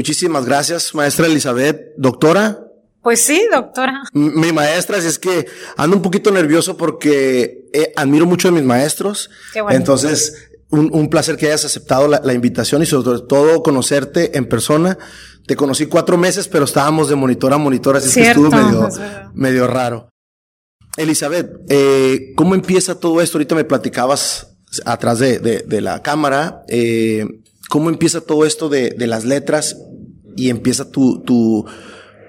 Muchísimas gracias, maestra Elizabeth. Doctora. Pues sí, doctora. Mi maestra, es que ando un poquito nervioso porque eh, admiro mucho a mis maestros. Qué bueno. Entonces, un, placer que hayas aceptado la, invitación y sobre todo conocerte en persona. Te conocí cuatro meses, pero estábamos de monitor a monitor, así que estuvo medio, medio raro. Elizabeth, eh, ¿cómo empieza todo esto? Ahorita me platicabas atrás de, de, la cámara. Eh, ¿Cómo empieza todo esto de, de las letras y empieza tu, tu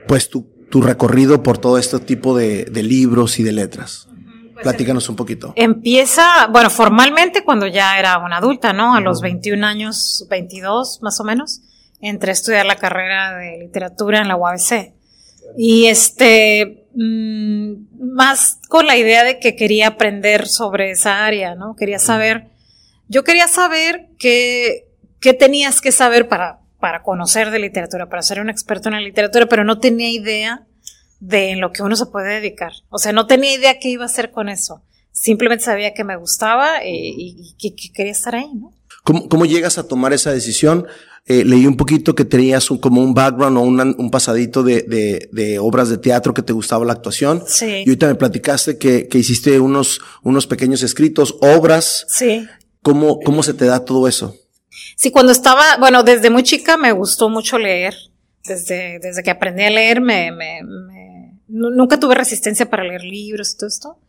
pues tu, tu recorrido por todo este tipo de, libros y de letras? Pues Platícanos un poquito. Empieza, bueno, formalmente cuando ya era una adulta, ¿no? A los 21 años, 22 más o menos, entré a estudiar la carrera de literatura en la UABC. Y este, mmm, más con la idea de que quería aprender sobre esa área, ¿no? Quería saber, yo quería saber qué, qué tenías que saber para, para conocer de literatura, para ser un experto en la literatura, pero no tenía idea de en lo que uno se puede dedicar. O sea, no tenía idea qué iba a hacer con eso. Simplemente sabía que me gustaba y, que, quería estar ahí, ¿no? ¿Cómo, ¿Cómo, llegas a tomar esa decisión? Eh, leí un poquito que tenías un, como un background o un pasadito de, de, de, obras de teatro que te gustaba la actuación. Sí. Y ahorita me platicaste que, que hiciste unos, unos pequeños escritos, obras. Sí. ¿Cómo, ¿Cómo se te da todo eso? Sí, cuando estaba, bueno, desde muy chica me gustó mucho leer. Desde, desde que aprendí a leer, me, me, me, nunca tuve resistencia para leer libros y todo esto.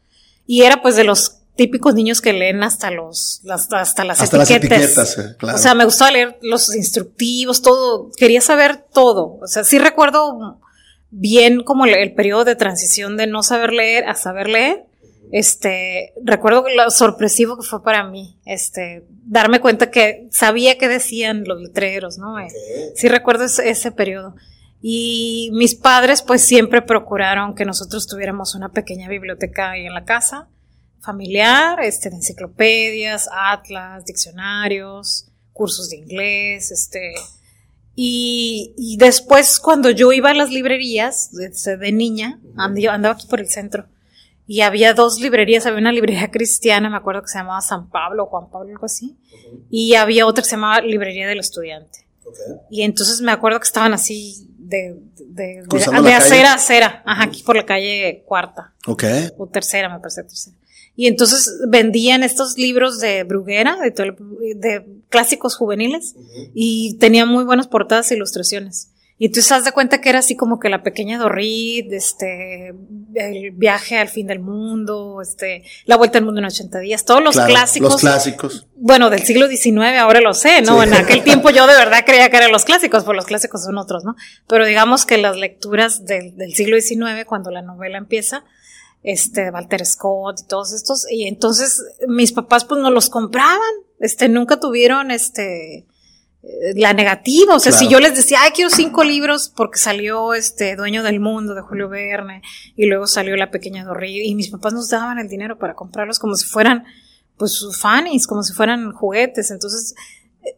Y era pues de los típicos niños que leen hasta los, hasta las hasta etiquetas. Las etiquetas eh, claro. O sea, me gustaba leer los instructivos, todo, quería saber todo. O sea, sí recuerdo bien como el, periodo de transición de no saber leer a saber leer este, recuerdo lo sorpresivo que fue para mí, este, darme cuenta que sabía qué decían los letreros, ¿no? Eh, sí recuerdo ese, ese, periodo. Y mis padres pues siempre procuraron que nosotros tuviéramos una pequeña biblioteca ahí en la casa, familiar, este, de enciclopedias, atlas, diccionarios, cursos de inglés, este, y, y después cuando yo iba a las librerías de, de niña, andaba aquí por el centro, y había dos librerías, había una librería cristiana, me acuerdo que se llamaba San Pablo, Juan Pablo, algo así, y había otra que se llamaba Librería del Estudiante. Y entonces me acuerdo que estaban así de, de, de, acera a acera, ajá, aquí por la calle cuarta. O tercera, me parece tercera. Y entonces vendían estos libros de Bruguera, de, de clásicos juveniles, y tenían muy buenas portadas e ilustraciones. Y te das de cuenta que era así como que la pequeña Dorrit, este, el viaje al fin del mundo, este, la vuelta al mundo en 80 días, todos los clásicos. Los clásicos. Bueno, del siglo XIX, ahora lo sé, ¿no? En aquel tiempo yo de verdad creía que eran los clásicos, pues los clásicos son otros, ¿no? Pero digamos que las lecturas del, del siglo XIX, cuando la novela empieza, este, Walter Scott y todos estos, y entonces mis papás pues no los compraban, este, nunca tuvieron, este, la negativa. O sea, si yo les decía, ay, quiero cinco libros porque salió este Dueño del Mundo de Julio Verne y luego salió La Pequeña Dorri y mis papás nos daban el dinero para comprarlos como si fueran, pues, sus fanis, como si fueran juguetes. Entonces,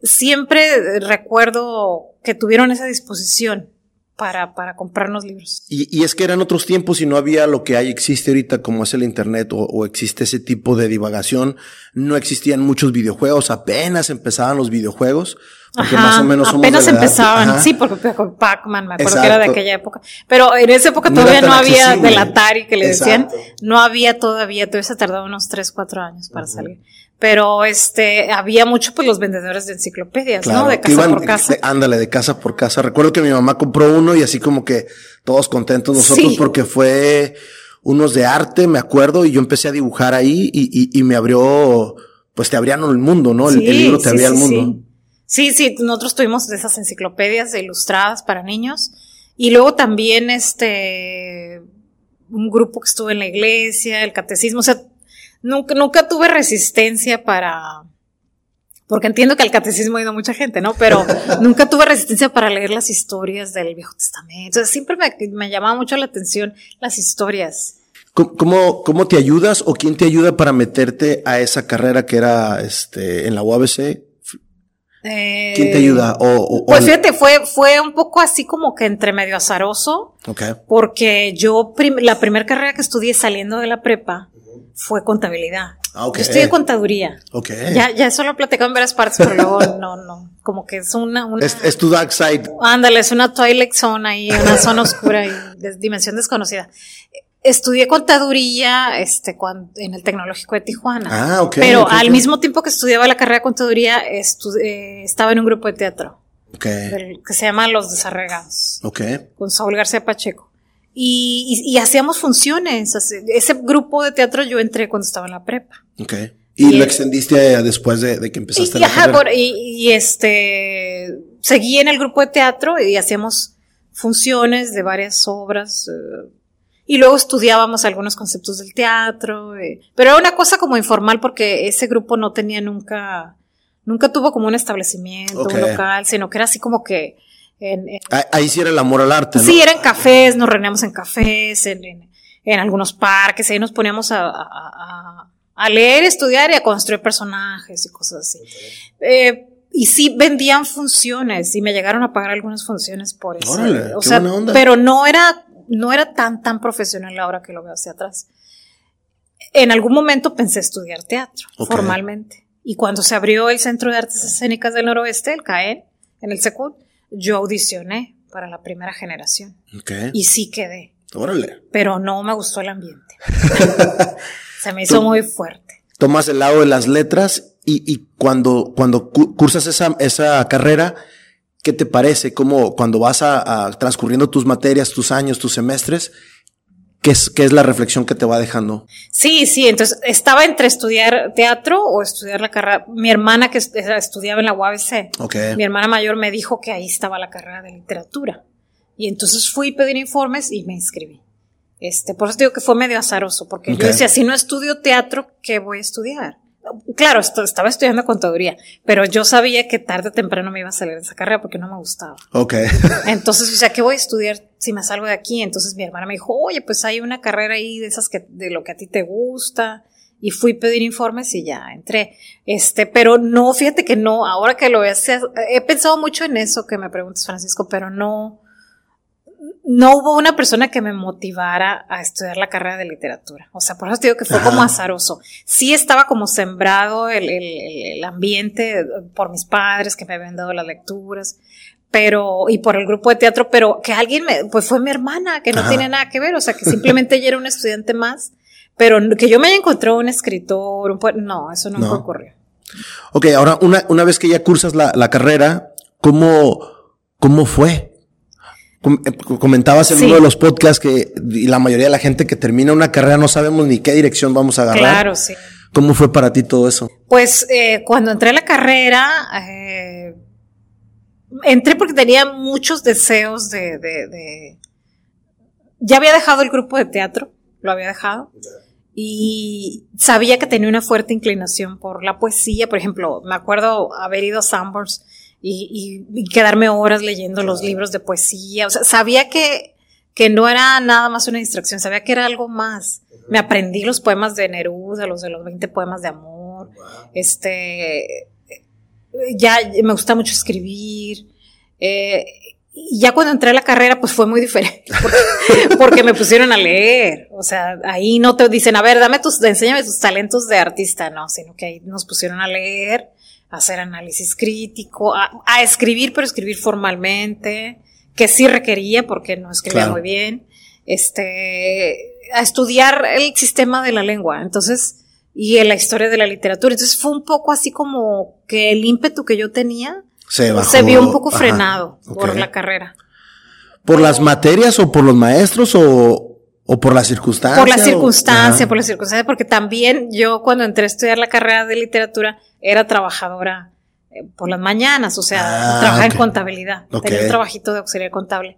siempre recuerdo que tuvieron esa disposición para, para comprarnos libros. Y, y, es que eran otros tiempos y no había lo que hay, existe ahorita como es el Internet o, o, existe ese tipo de divagación. No existían muchos videojuegos, apenas empezaban los videojuegos. Porque más o menos apenas empezaban, sí, porque Pac-Man, me acuerdo que era de aquella época. Pero en esa época todavía no, había del Atari que le decían, no había todavía, todavía se tardaba unos 3, 4 años para salir pero este había mucho pues los vendedores de enciclopedias, ¿no? De casa por casa. ándale, de casa por casa. Recuerdo que mi mamá compró uno y así como que todos contentos nosotros porque fue unos de arte, me acuerdo, y yo empecé a dibujar ahí y, y, y me abrió, pues te abrían el mundo, ¿no? el, libro te abría el mundo. Sí, sí, nosotros tuvimos esas enciclopedias ilustradas para niños y luego también este un grupo que estuvo en la iglesia, el catecismo, o sea, nunca, nunca tuve resistencia para, porque entiendo que al catecismo ha ido mucha gente, ¿no? Pero nunca tuve resistencia para leer las historias del Viejo Testamento. O siempre me, me, llamaba mucho la atención las historias. ¿Cómo, ¿Cómo te ayudas o quién te ayuda para meterte a esa carrera que era este, en la UABC? ¿Quién te ayuda? O, pues fíjate, fue, fue un poco así como que entre medio azaroso. Porque yo, la primera carrera que estudié saliendo de la prepa fue contabilidad. Ah, yo estudié contaduría. Ya, ya eso lo he platicado en varias partes, pero luego no, no. Como que es una. una es, tu dark side. Ándale, es una twilight zone ahí, una zona oscura y de dimensión desconocida. Estudié contaduría este, cuando, en el Tecnológico de Tijuana. Ah, ok. Pero al mismo tiempo que estudiaba la carrera de contaduría, eh, estaba en un grupo de teatro. Okay. que se llama Los Desarregados. Ok. Con Saúl García Pacheco. Y, y, hacíamos funciones. Ese grupo de teatro yo entré cuando estaba en la prepa. Ok. ¿Y, lo extendiste después de, que empezaste y, la carrera? y, este, seguí en el grupo de teatro y hacíamos funciones de varias obras. Eh, y luego estudiábamos algunos conceptos del teatro. Eh, pero era una cosa como informal porque ese grupo no tenía nunca, nunca tuvo como un establecimiento, un local, sino que era así como que Ahí sí era el amor al arte. ¿no? Sí, eran cafés, nos reuníamos en cafés, en, algunos parques, ahí nos poníamos a, leer, estudiar y a construir personajes y cosas así. Eh, y sí vendían funciones y me llegaron a pagar algunas funciones por eso. o sea, pero no era, no era tan, tan profesional ahora que lo veo hacia atrás. En algún momento pensé estudiar teatro, formalmente. Y cuando se abrió el Centro de Artes Escénicas del Noroeste, el CAEN, en el SECUT, yo audicioné para la primera generación. Y sí quedé. Órale. Pero no me gustó el ambiente. Se me hizo muy fuerte. Tomas el lado de las letras y, cuando, cuando cursas esa, esa carrera, ¿qué te parece? Como cuando vas a, transcurriendo tus materias, tus años, tus semestres, ¿Qué es, ¿Qué es, la reflexión que te va dejando? Sí, sí, entonces estaba entre estudiar teatro o estudiar la carrera. Mi hermana que estudiaba en la UABC, mi hermana mayor me dijo que ahí estaba la carrera de literatura. Y entonces fui a pedir informes y me inscribí. Este, por eso digo que fue medio azaroso, porque yo decía, si no estudio teatro, ¿qué voy a estudiar? Claro, estaba estudiando contaduría, pero yo sabía que tarde o temprano me iba a salir de esa carrera porque no me gustaba. Ok. Entonces, o sea, ¿qué voy a estudiar si me salgo de aquí? Entonces mi hermana me dijo, oye, pues hay una carrera ahí de esas que, de lo que a ti te gusta. Y fui a pedir informes y ya entré. Este, pero no, fíjate que no, ahora que lo he, he pensado mucho en eso que me preguntas, Francisco, pero no, no hubo una persona que me motivara a estudiar la carrera de literatura. O sea, por eso te digo que fue como azaroso. Sí estaba como sembrado el, el, ambiente por mis padres que me habían dado las lecturas, pero, y por el grupo de teatro, pero que alguien me, pues fue mi hermana, que no tiene nada que ver, o sea, que simplemente ella era un estudiante más, pero que yo me haya encontrado un escritor, un no, eso no, ocurrió. Ok, ahora una, una vez que ya cursas la, la carrera, ¿cómo, cómo fue? Eh, comentabas en uno de los podcasts que la mayoría de la gente que termina una carrera no sabemos ni qué dirección vamos a agarrar. Claro, sí. ¿Cómo fue para ti todo eso? Pues eh, cuando entré a la carrera, eh, entré porque tenía muchos deseos de, de, Ya había dejado el grupo de teatro, lo había dejado. Y sabía que tenía una fuerte inclinación por la poesía. Por ejemplo, me acuerdo haber ido a Sambors y, quedarme horas leyendo los libros de poesía. O sea, sabía que, que no era nada más una distracción, sabía que era algo más. Me aprendí los poemas de Neruda, los de los 20 poemas de amor. Este, ya me gusta mucho escribir. Eh, y ya cuando entré a la carrera, pues fue muy diferente, porque, me pusieron a leer. O sea, ahí no te dicen, a ver, dame tus, enséñame tus talentos de artista, no, sino que ahí nos pusieron a leer hacer análisis crítico, a, escribir, pero escribir formalmente, que sí requería porque no escribía muy bien, este, a estudiar el sistema de la lengua, entonces, y en la historia de la literatura. Entonces fue un poco así como que el ímpetu que yo tenía se, vio un poco frenado por la carrera. ¿Por las materias o por los maestros o, o por las circunstancias? Por la circunstancia, por las circunstancias, porque también yo cuando entré a estudiar la carrera de literatura, era trabajadora eh, por las mañanas, o sea, ah, trabajaba en contabilidad. Tenía un trabajito de auxiliar contable.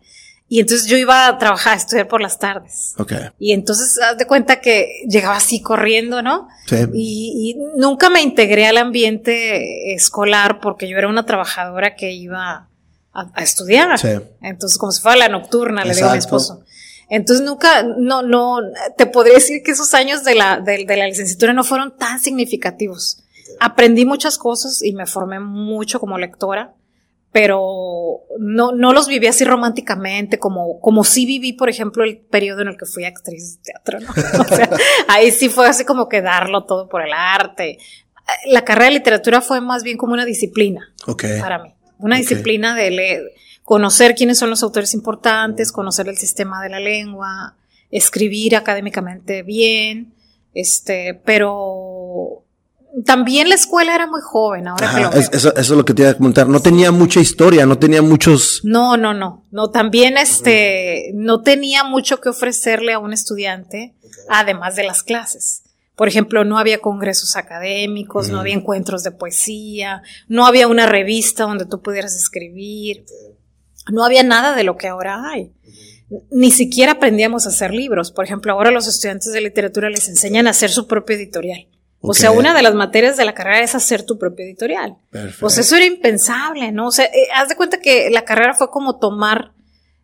Y entonces yo iba a trabajar, a estudiar por las tardes. Okay. Y entonces, haz de cuenta que llegaba así corriendo, ¿no? Sí. Y, nunca me integré al ambiente escolar porque yo era una trabajadora que iba a, estudiar. Sí. Entonces, como si fuera la nocturna, le digo a mi esposo. Entonces nunca, no, no, te podría decir que esos años de la, de, de la licenciatura no fueron tan significativos. Aprendí muchas cosas y me formé mucho como lectora, pero no, no los viví así románticamente, como, como sí viví, por ejemplo, el periodo en el que fui actriz de teatro, ¿no? O sea, ahí sí fue así como que darlo todo por el arte. La carrera de literatura fue más bien como una disciplina para mí. Una disciplina de leer, conocer quiénes son los autores importantes, conocer el sistema de la lengua, escribir académicamente bien, este, pero también la escuela era muy joven, ahora que lo Eso, eso, es lo que te iba a comentar. No tenía mucha historia, no tenía muchos. No, no, no. No, también este, no tenía mucho que ofrecerle a un estudiante, además de las clases. Por ejemplo, no había congresos académicos, no había encuentros de poesía, no había una revista donde tú pudieras escribir, no había nada de lo que ahora hay. Ni siquiera aprendíamos a hacer libros. Por ejemplo, ahora los estudiantes de literatura les enseñan a hacer su propio editorial. O sea, una de las materias de la carrera es hacer tu propio editorial. Pues eso era impensable, ¿no? O sea, eh, haz de cuenta que la carrera fue como tomar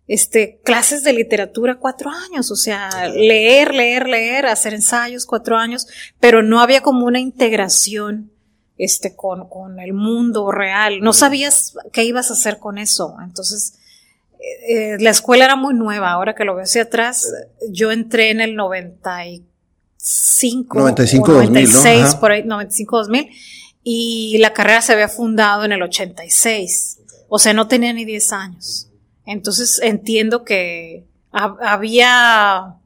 este, clases de literatura cuatro años, o sea, leer, leer, leer, hacer ensayos cuatro años, pero no había como una integración este, con, con el mundo real. No sabías qué ibas a hacer con eso. Entonces, eh, la escuela era muy nueva. Ahora que lo veo hacia atrás, yo entré en el 95, 95 96, por ahí, 95, 2000, y la carrera se había fundado en el 86. O sea, no tenía ni 10 años. Entonces entiendo que había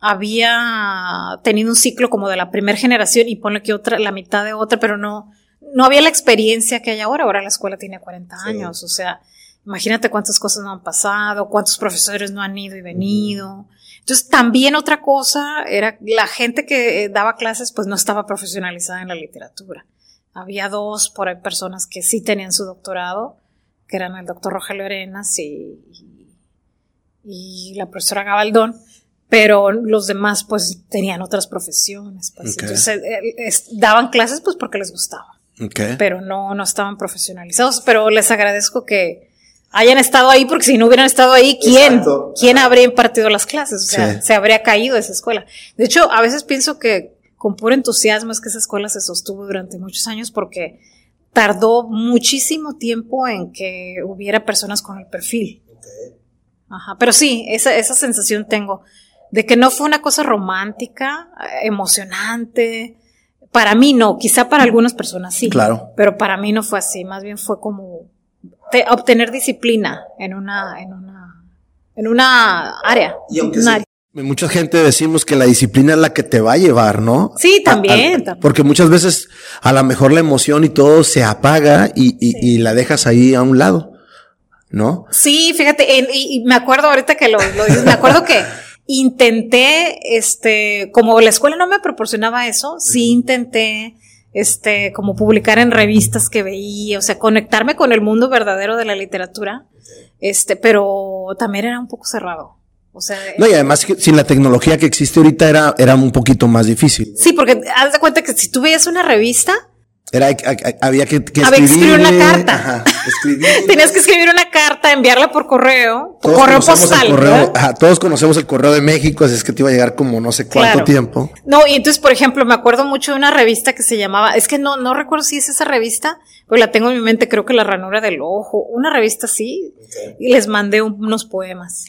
había tenido un ciclo como de la primera generación y pone que otra, la mitad de otra, pero no, no había la experiencia que hay ahora. Ahora la escuela tiene 40 años, o sea, imagínate cuántas cosas no han pasado, cuántos profesores no han ido y venido. Entonces, también otra cosa era la gente que daba clases, pues no estaba profesionalizada en la literatura. Había dos por ahí personas que sí tenían su doctorado, que eran el doctor Rogelio Arenas y, y, la profesora Gabaldón, pero los demás pues tenían otras profesiones. Pues. Entonces eh, daban clases pues porque les gustaba. Pero no, no estaban profesionalizados. Pero les agradezco que hayan estado ahí porque si no hubieran estado ahí, ¿quién? ¿Quién habría impartido las clases? O sea, se habría caído esa escuela. De hecho, a veces pienso que con puro entusiasmo es que esa escuela se sostuvo durante muchos años porque tardó muchísimo tiempo en que hubiera personas con el perfil. Ajá, pero sí, esa, esa sensación tengo de que no fue una cosa romántica, emocionante. Para mí no, quizá para algunas personas sí. Claro. Pero para mí no fue así, más bien fue como obtener disciplina en una, en una, en una área. Y aunque Mucha gente decimos que la disciplina es la que te va a llevar, ¿no? Sí, también. porque muchas veces a lo mejor la emoción y todo se apaga y, y, la dejas ahí a un lado, ¿no? Sí, fíjate, y, me acuerdo ahorita que lo, lo dices, me acuerdo que intenté, este, como la escuela no me proporcionaba eso, sí intenté, este, como publicar en revistas que veía, o sea, conectarme con el mundo verdadero de la literatura, este, pero también era un poco cerrado. O sea, no, y además sin la tecnología que existe ahorita era, era un poquito más difícil. Sí, porque haz de cuenta que si tú veías una revista, era, había que, que escribir, una carta. Tenías que escribir una carta, enviarla por correo, correo postal. todos conocemos el correo de México, así es que te iba a llegar como no sé cuánto tiempo. No, y entonces, por ejemplo, me acuerdo mucho de una revista que se llamaba, es que no, no recuerdo si es esa revista, pero la tengo en mi mente, creo que La ranura del ojo, una revista así, y les mandé unos poemas.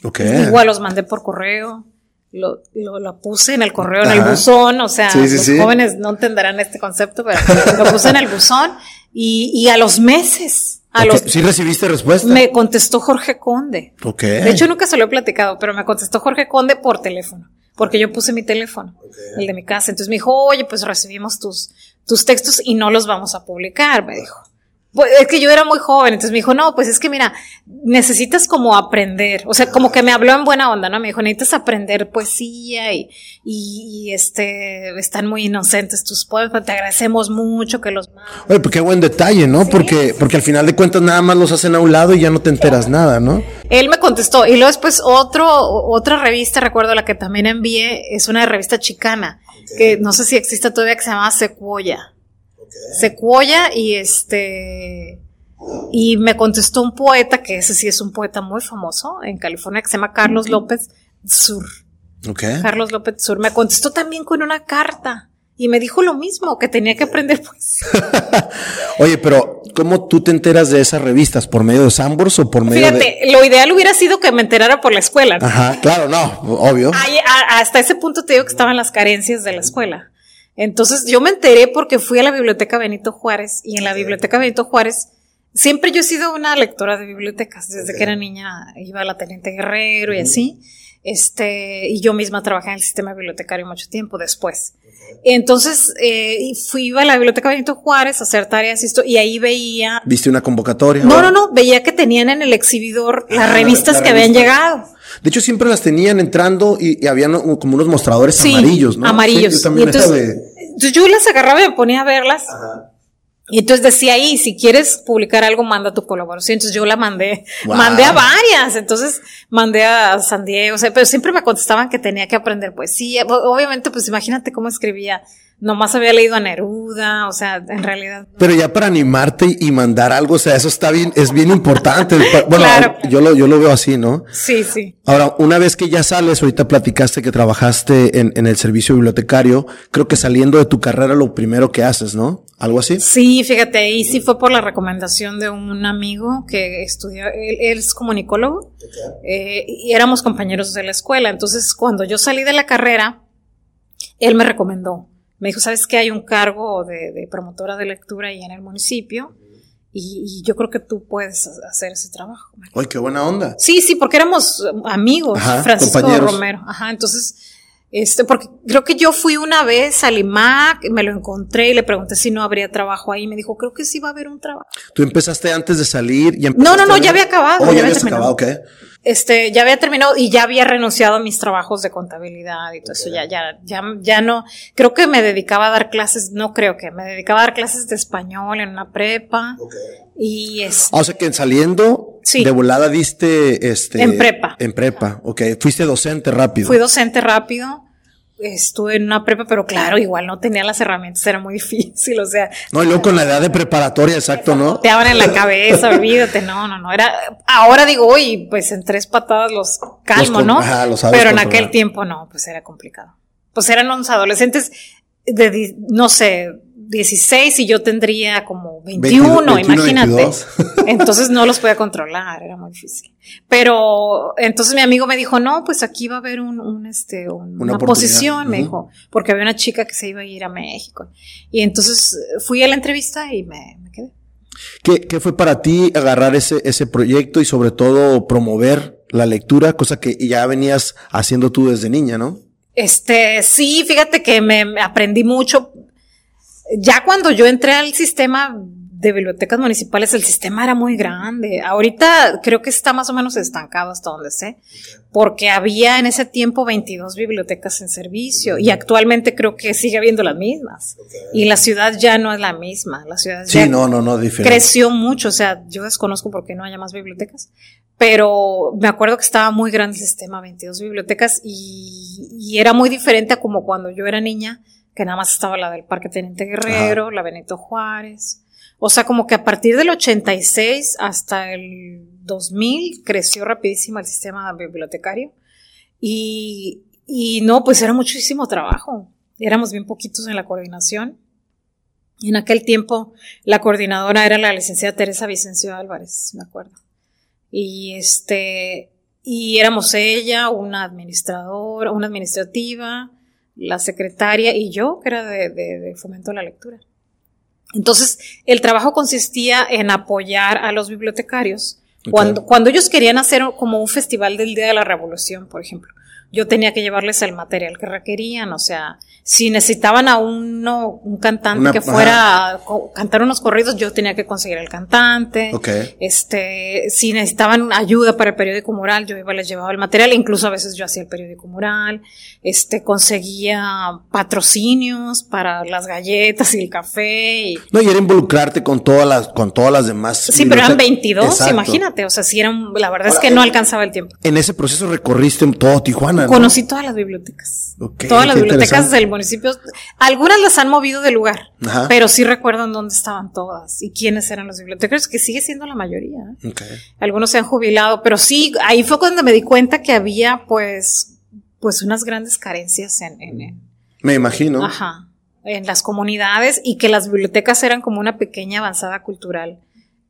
Igual los mandé por correo lo, lo, puse en el correo, en el buzón, o sea, los jóvenes no entenderán este concepto, pero lo puse en el buzón y, y a los meses. A los, ¿Sí recibiste respuesta? Me contestó Jorge Conde. Ok. De hecho, nunca se lo he platicado, pero me contestó Jorge Conde por teléfono, porque yo puse mi teléfono, el de mi casa. Entonces me dijo, oye, pues recibimos tus, tus textos y no los vamos a publicar, me dijo. Pues es que yo era muy joven, entonces me dijo, no, pues es que mira, necesitas como aprender, o sea, como que me habló en buena onda, ¿no? Me dijo, necesitas aprender poesía y, y, este, están muy inocentes tus poemas, te agradecemos mucho que los Oye, pues qué buen detalle, ¿no? Porque, porque al final de cuentas nada más los hacen a un lado y ya no te enteras nada, ¿no? Él me contestó, y luego después otro, otra revista, recuerdo la que también envié, es una revista chicana, que no sé si existe todavía, que se llama Secuoya. Secuoya y este y me contestó un poeta que ese sí es un poeta muy famoso en California que se llama Carlos López Sur. Okay. Carlos López Sur me contestó también con una carta y me dijo lo mismo, que tenía que aprender poesía. Oye, pero ¿cómo tú te enteras de esas revistas? ¿Por medio de Sambors o por medio Fíjate, lo ideal hubiera sido que me enterara por la escuela. Ajá, claro, no, obvio. hasta ese punto te digo que estaban las carencias de la escuela. Entonces yo me enteré porque fui a la biblioteca Benito Juárez y en la biblioteca Benito Juárez siempre yo he sido una lectora de bibliotecas. Desde que era niña iba a la Teniente Guerrero y así. Este, y yo misma trabajé en el sistema bibliotecario mucho tiempo después. Entonces, eh, fui a la biblioteca Benito Juárez a hacer tareas y esto, y ahí veía. ¿Viste una convocatoria? No, no, no, veía que tenían en el exhibidor las ah, revistas que habían llegado. De hecho, siempre las tenían entrando y, habían como unos mostradores amarillos, ¿no? Amarillos. también entonces, yo las agarraba y me ponía a verlas. Ajá. Y entonces decía ahí, si quieres publicar algo, manda tu colaboración. Entonces yo la mandé, mandé a varias. Entonces mandé a San Diego, o sea, pero siempre me contestaban que tenía que aprender poesía. Obviamente, pues imagínate cómo escribía nomás había leído a Neruda, o sea, en realidad. Pero ya para animarte y mandar algo, o sea, eso está bien, es bien importante. Bueno, yo lo, yo lo veo así, ¿no? Sí, sí. Ahora, una vez que ya sales, ahorita platicaste que trabajaste en, en el servicio bibliotecario, creo que saliendo de tu carrera lo primero que haces, ¿no? ¿Algo así? Sí, fíjate, ahí sí fue por la recomendación de un amigo que estudió, él, es comunicólogo, eh, y éramos compañeros de la escuela. Entonces, cuando yo salí de la carrera, él me recomendó me dijo, ¿sabes que hay un cargo de, promotora de lectura ahí en el municipio? Y, yo creo que tú puedes hacer ese trabajo. ¡Ay, qué buena onda! Sí, sí, porque éramos amigos, Francisco Romero. Ajá, entonces, este, porque creo que yo fui una vez al IMAC, me lo encontré y le pregunté si no habría trabajo ahí. Me dijo, creo que sí va a haber un trabajo. ¿Tú empezaste antes de salir? Y no, no, no, ya había acabado. Oh, ya, había acabado, ¿qué? Este, ya había terminado y ya había renunciado a mis trabajos de contabilidad y todo eso, ya, ya, ya, ya no, creo que me dedicaba a dar clases, no creo que, me dedicaba a dar clases de español en una prepa. Y es. Ah, o sea que saliendo, de volada diste, este. En prepa. En prepa, ok. Fuiste docente rápido. Fui docente rápido estuve en una prepa, pero claro, igual no tenía las herramientas, era muy difícil, o sea. No, y luego con la edad de preparatoria, exacto, ¿no? Te abren la cabeza, olvídate, no, no, no, era, ahora digo, uy, pues en tres patadas los calmo, ¿no? pero en aquel tiempo no, pues era complicado. Pues eran unos adolescentes de, no sé, 16 y yo tendría como 21, imagínate. Entonces no los podía controlar, era muy difícil. Pero entonces mi amigo me dijo, no, pues aquí va a haber un, este, una, posición, me dijo, porque había una chica que se iba a ir a México. Y entonces fui a la entrevista y me, quedé. ¿Qué, ¿Qué, fue para ti agarrar ese, ese proyecto y sobre todo promover la lectura, cosa que ya venías haciendo tú desde niña, ¿no? Este, sí, fíjate que me aprendí mucho ya cuando yo entré al sistema de bibliotecas municipales, el sistema era muy grande. Ahorita creo que está más o menos estancado hasta donde sé, porque había en ese tiempo 22 bibliotecas en servicio y actualmente creo que sigue habiendo las mismas. Y la ciudad ya no es la misma. La ciudad sí, no, no, no, creció mucho. O sea, yo desconozco por qué no haya más bibliotecas, pero me acuerdo que estaba muy grande el sistema, 22 bibliotecas y, y era muy diferente a como cuando yo era niña que nada más estaba la del Parque Teniente Guerrero, la Benito Juárez. O sea, como que a partir del 86 hasta el 2000 creció rapidísimo el sistema bibliotecario. Y, y no, pues era muchísimo trabajo. Éramos bien poquitos en la coordinación. Y en aquel tiempo la coordinadora era la licenciada Teresa Vicencio Álvarez, me acuerdo. Y este, y éramos ella, una administradora, una administrativa, la secretaria y yo, que era de, fomento a la lectura. Entonces, el trabajo consistía en apoyar a los bibliotecarios cuando, cuando ellos querían hacer como un festival del Día de la Revolución, por ejemplo yo tenía que llevarles el material que requerían, o sea, si necesitaban a uno, un cantante que fuera a cantar unos corridos, yo tenía que conseguir el cantante. Este, si necesitaban ayuda para el periódico mural, yo iba, les llevaba el material, incluso a veces yo hacía el periódico mural, este, conseguía patrocinios para las galletas y el café. Y... No, y era involucrarte con todas las, con todas las demás. Sí, pero eran 22, imagínate, o sea, si eran, la verdad es que no alcanzaba el tiempo. En ese proceso recorriste todo Tijuana. Conocí todas las bibliotecas. todas las bibliotecas del municipio. Algunas las han movido de lugar, pero sí recuerdan dónde estaban todas y quiénes eran los bibliotecarios, que sigue siendo la mayoría. ¿eh? Algunos se han jubilado, pero sí, ahí fue cuando me di cuenta que había pues, pues unas grandes carencias en, me imagino. Ajá. en las comunidades y que las bibliotecas eran como una pequeña avanzada cultural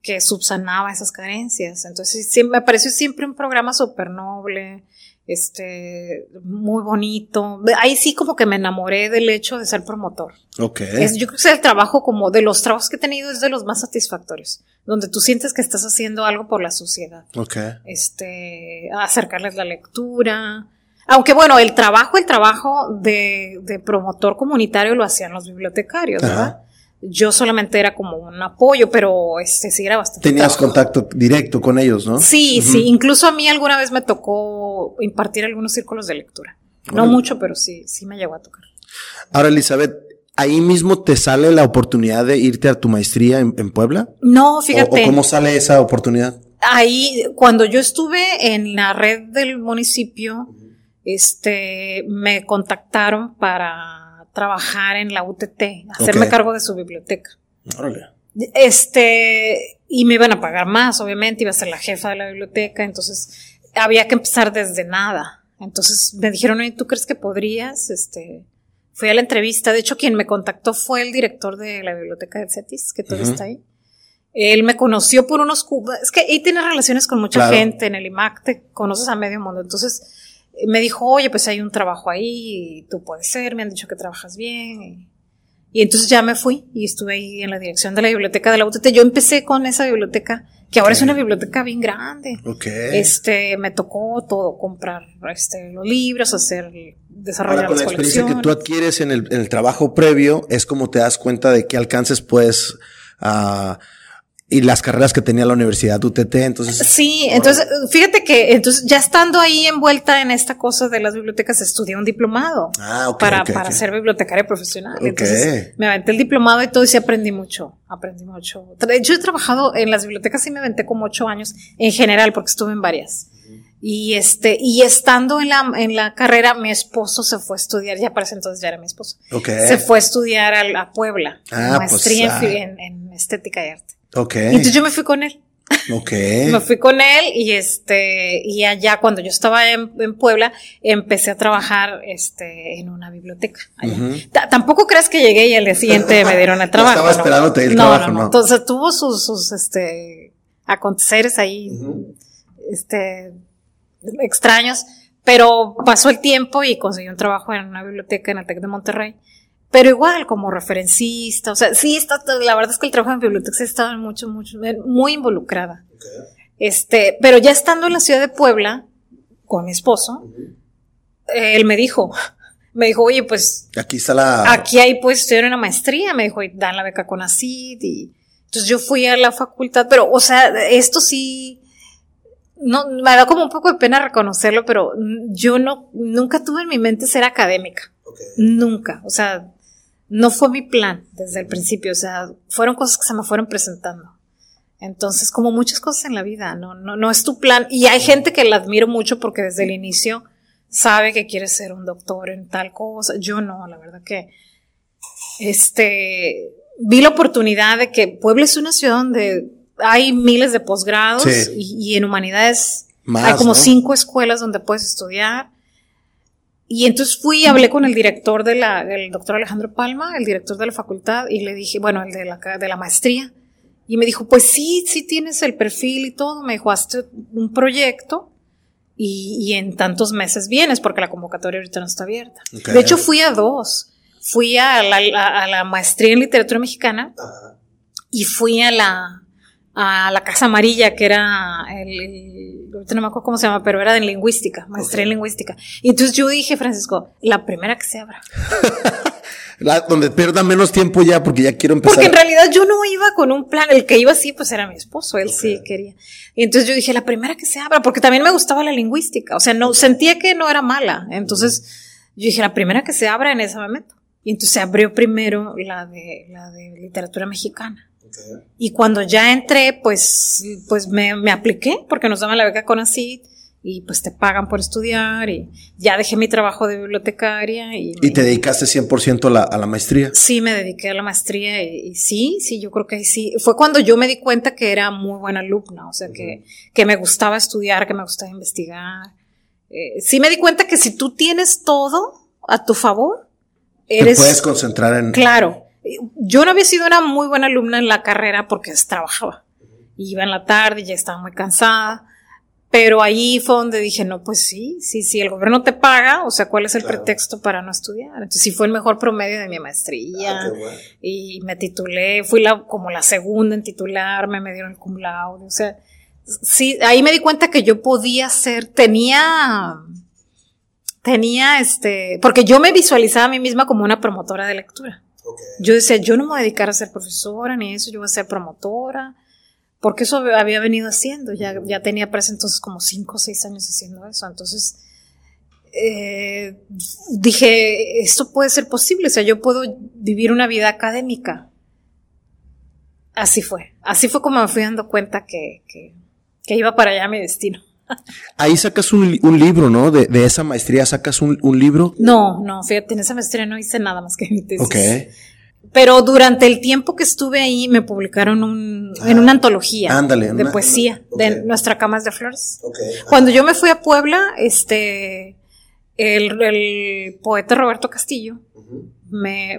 que subsanaba esas carencias. Entonces, sí, me pareció siempre un programa súper noble, este, muy bonito. Ahí sí como que me enamoré del hecho de ser promotor. Ok. Es, yo creo que es el trabajo como de los trabajos que he tenido es de los más satisfactorios, donde tú sientes que estás haciendo algo por la sociedad. Ok. Este, acercarles la lectura. Aunque bueno, el trabajo, el trabajo de, de promotor comunitario lo hacían los bibliotecarios, ¿verdad? Yo solamente era como un apoyo, pero este sí era bastante. Tenías contacto directo con ellos, ¿no? Sí, sí. Incluso a mí alguna vez me tocó impartir algunos círculos de lectura. No mucho, pero sí, sí me llegó a tocar. Ahora, Elizabeth, ¿ahí mismo te sale la oportunidad de irte a tu maestría en, Puebla? No, fíjate. ¿O, cómo sale esa oportunidad? Ahí, cuando yo estuve en la red del municipio, este, me contactaron para trabajar en la UTT, hacerme cargo de su biblioteca. Este, y me iban a pagar más, obviamente, iba a ser la jefa de la biblioteca, entonces había que empezar desde nada. Entonces me dijeron, ¿tú crees que podrías? Este, fui a la entrevista, de hecho quien me contactó fue el director de la biblioteca de CETIS, que todavía está ahí. Él me conoció por unos cubos, es que ahí tiene relaciones con mucha gente, en el IMAC te conoces a medio mundo, entonces me dijo, oye, pues hay un trabajo ahí, y tú puedes ser, me han dicho que trabajas bien. Y, entonces ya me fui y estuve ahí en la dirección de la biblioteca de la UTT. Yo empecé con esa biblioteca, que ahora es una biblioteca bien grande. Este, me tocó todo, comprar este, los libros, hacer, desarrollar con la experiencia que tú adquieres en el, en el, trabajo previo, es como te das cuenta de qué alcances puedes, uh, y las carreras que tenía la Universidad UTT, entonces. Sí, entonces, fíjate que entonces ya estando ahí envuelta en esta cosa de las bibliotecas, estudié un diplomado ah, para, para ser bibliotecaria profesional. Entonces, me aventé el diplomado y todo y sí aprendí mucho, aprendí mucho. Hecho, he trabajado en las bibliotecas y me aventé como ocho años en general, porque estuve en varias. Y este, y estando en la, en la carrera, mi esposo se fue a estudiar, ya para ese entonces ya era mi esposo. Se fue a estudiar a, Puebla, ah, pues, maestría ah. en, en estética y arte. Ok. Entonces yo me fui con él. Ok. me fui con él y este, y allá cuando yo estaba en, Puebla, empecé a trabajar este, en una biblioteca. Tampoco crees que llegué y al día siguiente me dieron el trabajo. estaba esperándote el trabajo, no, Entonces tuvo sus, sus, este, aconteceres ahí, este, extraños, pero pasó el tiempo y conseguí un trabajo en una biblioteca en el TEC de Monterrey. Pero igual, como referencista, o sea, sí está, la verdad es que el trabajo en bibliotecas he estado mucho, mucho, muy involucrada. Este, pero ya estando en la ciudad de Puebla, con mi esposo, él me dijo, me dijo, oye, pues. Aquí está la. Aquí hay pues estudiar una maestría, me dijo, dan la beca con ACID y. Entonces yo fui a la facultad, pero, o sea, esto sí, no, me da como un poco de pena reconocerlo, pero yo no, nunca tuve en mi mente ser académica. Nunca. O sea, no fue mi plan desde el principio, o sea, fueron cosas que se me fueron presentando. Entonces, como muchas cosas en la vida, no, no, no es tu plan. Y hay gente que la admiro mucho porque desde el inicio sabe que quiere ser un doctor en tal cosa. Yo no, la verdad que, este, vi la oportunidad de que Puebla es una ciudad donde hay miles de posgrados y, en humanidades hay como cinco escuelas donde puedes estudiar. Y entonces fui y hablé con el director de la, el doctor Alejandro Palma, el director de la facultad, y le dije, bueno, el de la, de la maestría. Y me dijo, pues sí, sí tienes el perfil y todo. Me dijo, hazte un proyecto y, y en tantos meses vienes, porque la convocatoria ahorita no está abierta. De hecho, fui a dos. Fui a la, a, la maestría en literatura mexicana y fui a la, a la Casa Amarilla, que era el, no me acuerdo cómo se llama, pero era de lingüística, maestría en lingüística. Y entonces yo dije, Francisco, la primera que se abra. la, donde pierda menos tiempo ya, porque ya quiero empezar. Porque en realidad yo no iba con un plan, el que iba así, pues era mi esposo, él sí quería. Y entonces yo dije, la primera que se abra, porque también me gustaba la lingüística, o sea, no, sentía que no era mala. Entonces yo dije, la primera que se abra en ese momento. Y entonces se abrió primero la de, la de literatura mexicana. Y cuando ya entré, pues, pues me, me apliqué porque nos daban la beca con ACID y pues te pagan por estudiar y ya dejé mi trabajo de bibliotecaria. ¿Y, ¿Y te dedicaste 100% a la, a la maestría? Sí, me dediqué a la maestría y, sí, sí, yo creo que sí. Fue cuando yo me di cuenta que era muy buena alumna, o sea, que, que me gustaba estudiar, que me gustaba investigar. Eh, sí me di cuenta que si tú tienes todo a tu favor, Te puedes concentrar en... Claro. Yo no había sido una muy buena alumna en la carrera porque trabajaba. Iba en la tarde y ya estaba muy cansada. Pero ahí fue donde dije, no, pues sí, sí, sí, el gobierno te paga, o sea, ¿cuál es el pretexto para no estudiar? Entonces sí fue el mejor promedio de mi maestría ah, y me titulé, fui la, como la segunda en titularme, me dieron el cum laude, o sea, sí, ahí me di cuenta que yo podía ser, tenía, tenía este, porque yo me visualizaba a mí misma como una promotora de lectura. Yo decía, yo no me voy a dedicar a ser profesora ni eso, yo voy a ser promotora porque eso había venido haciendo, ya, ya tenía preso entonces como cinco o seis años haciendo eso, entonces eh, dije, esto puede ser posible, o sea, yo puedo vivir una vida académica. Así fue, así fue como me fui dando cuenta que, que, iba para allá mi destino. Ahí sacas un, libro, ¿no? De, esa maestría sacas un, libro. No, no, fíjate, en esa maestría no hice nada más que mi tesis. Ok. Pero durante el tiempo que estuve ahí me publicaron un, en una antología de poesía de Nuestra Camas de Flores. Cuando yo me fui a Puebla, este, el, poeta Roberto Castillo, me,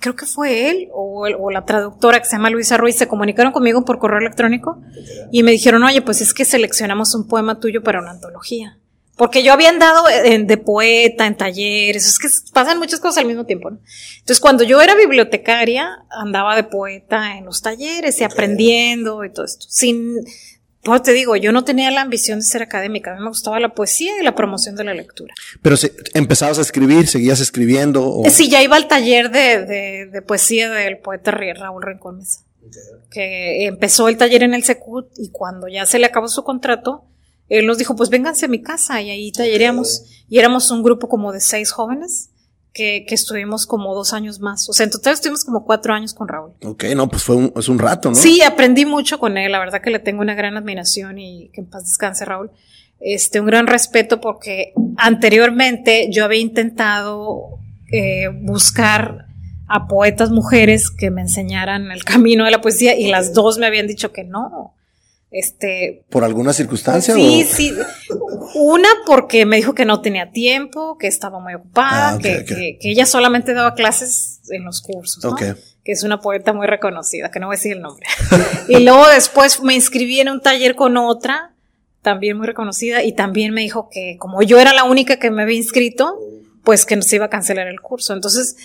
creo que fue él o, o, la traductora que se llama Luisa Ruiz, se comunicaron conmigo por correo electrónico y me dijeron, oye, pues es que seleccionamos un poema tuyo para una antología. Porque yo había andado de poeta, en talleres, es que pasan muchas cosas al mismo tiempo. ¿no? Entonces, cuando yo era bibliotecaria, andaba de poeta en los talleres y aprendiendo y todo esto. Sin, pues te digo, yo no tenía la ambición de ser académica, a mí me gustaba la poesía y la promoción de la lectura. Pero si empezabas a escribir, seguías escribiendo. O... Sí, ya iba al taller de, de, de poesía del poeta Raúl Rincón Mesa. Que empezó el taller en el Secut y cuando ya se le acabó su contrato, él nos dijo, pues vénganse a mi casa y ahí talleríamos. Y éramos un grupo como de seis jóvenes que, que, estuvimos como dos años más. O sea, en total estuvimos como cuatro años con Raúl. Ok, no, pues fue un, es un rato, ¿no? Sí, aprendí mucho con él. La verdad que le tengo una gran admiración y que en paz descanse, Raúl. Este, un gran respeto porque anteriormente yo había intentado eh, buscar a poetas mujeres que me enseñaran el camino de la poesía y las dos me habían dicho que no. Este. ¿Por alguna circunstancia? Sí, sí. Una porque me dijo que no tenía tiempo, que estaba muy ocupada, ah, que, Que, ella solamente daba clases en los cursos. ¿no? Que es una poeta muy reconocida, que no voy a decir el nombre. y luego después me inscribí en un taller con otra, también muy reconocida, y también me dijo que como yo era la única que me había inscrito, pues que se iba a cancelar el curso. Entonces,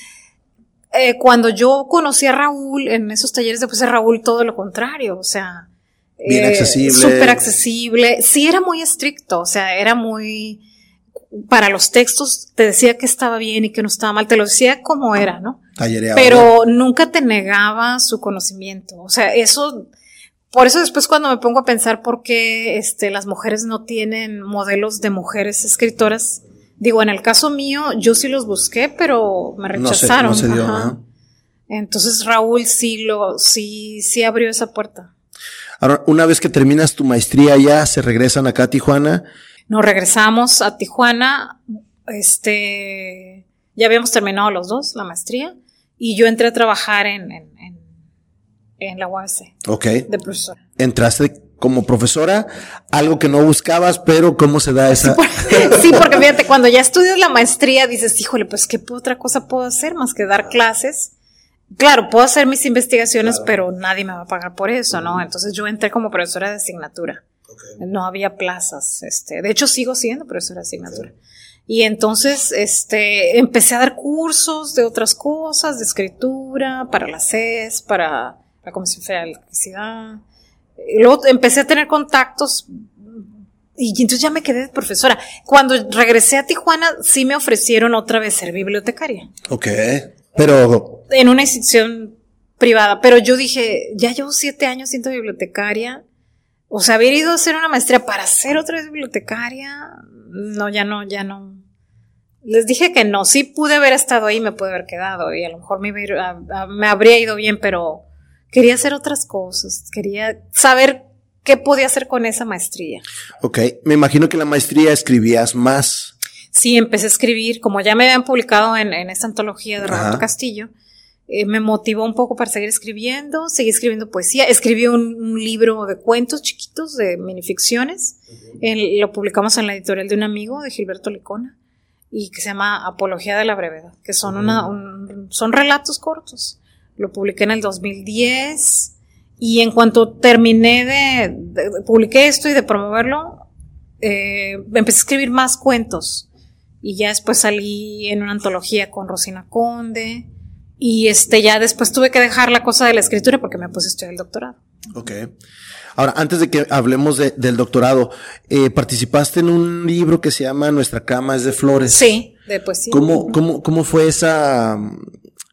eh, cuando yo conocí a Raúl en esos talleres, después de Raúl todo lo contrario, o sea, Bien eh, accesible. Súper accesible. Sí, era muy estricto, o sea, era muy... Para los textos te decía que estaba bien y que no estaba mal, te lo decía como era, ¿no? Pero nunca te negaba su conocimiento. O sea, eso, por eso después cuando me pongo a pensar por qué este, las mujeres no tienen modelos de mujeres escritoras, digo, en el caso mío, yo sí los busqué, pero me rechazaron. Entonces Raúl sí lo, sí, sí abrió esa puerta. Ahora, una vez que terminas tu maestría ya, se regresan acá a Tijuana. Nos regresamos a Tijuana, este, ya habíamos terminado los dos, la maestría, y yo entré a trabajar en, en, en, la UAS. Ok. De profesora. Entraste como profesora, algo que no buscabas, pero ¿cómo se da esa? Sí, porque fíjate, cuando ya estudias la maestría dices, híjole, pues qué otra cosa puedo hacer más que dar clases Claro, puedo hacer mis investigaciones, pero nadie me va a pagar por eso, ¿no? Entonces yo entré como profesora de asignatura. No había plazas, este, de hecho sigo siendo profesora de asignatura. Y entonces, este, empecé a dar cursos de otras cosas, de escritura, para la CES, para la Comisión Federal de Electricidad. luego empecé a tener contactos y entonces ya me quedé de profesora. Cuando regresé a Tijuana, sí me ofrecieron otra vez ser bibliotecaria. Ok. Pero. En una institución privada. Pero yo dije, ya llevo siete años siendo bibliotecaria. O sea, haber ido a hacer una maestría para ser otra vez bibliotecaria. No, ya no, ya no. Les dije que no. Sí pude haber estado ahí, me pude haber quedado. Y a lo mejor me, me habría ido bien, pero quería hacer otras cosas. Quería saber qué podía hacer con esa maestría. Ok. Me imagino que la maestría escribías más sí empecé a escribir, como ya me habían publicado en, esta antología de Roberto Castillo, eh, me motivó un poco para seguir escribiendo, seguí escribiendo poesía, escribí un, libro de cuentos chiquitos, de minificciones, lo publicamos en la editorial de un amigo, de Gilberto Licona, y que se llama Apología de la Brevedad, que son, una, son relatos cortos. Lo publiqué en el 2010 y en cuanto terminé de, publiqué esto y de promoverlo, eh, empecé a escribir más cuentos y ya después salí en una antología con Rosina Conde y este ya después tuve que dejar la cosa de la escritura porque me puse a estudiar el doctorado. Ok. Ahora, antes de que hablemos del doctorado, eh, participaste en un libro que se llama Nuestra cama es de flores. Sí, de poesía. ¿Cómo, cómo, cómo fue esa,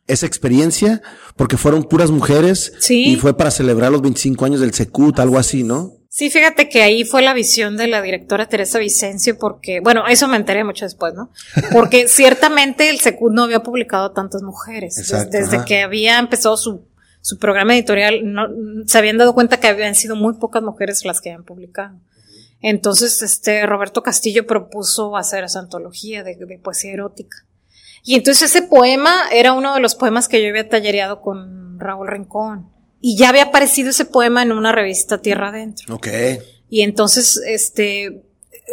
esa experiencia? Porque fueron puras mujeres. Sí. Y fue para celebrar los 25 años del Secut, algo así, ¿no? Sí, fíjate que ahí fue la visión de la directora Teresa Vicencio, porque, bueno, eso me enteré mucho después, ¿no? Porque ciertamente el Secut no había publicado tantas mujeres. Exacto, desde que había empezado su su programa editorial, no, se habían dado cuenta que habían sido muy pocas mujeres las que habían publicado. Entonces, este, Roberto Castillo propuso hacer esa antología de, poesía erótica. Y entonces ese poema era uno de los poemas que yo había tallereado con Raúl Rincón. Y ya había aparecido ese poema en una revista Tierra Adentro. Ok. Y entonces, este,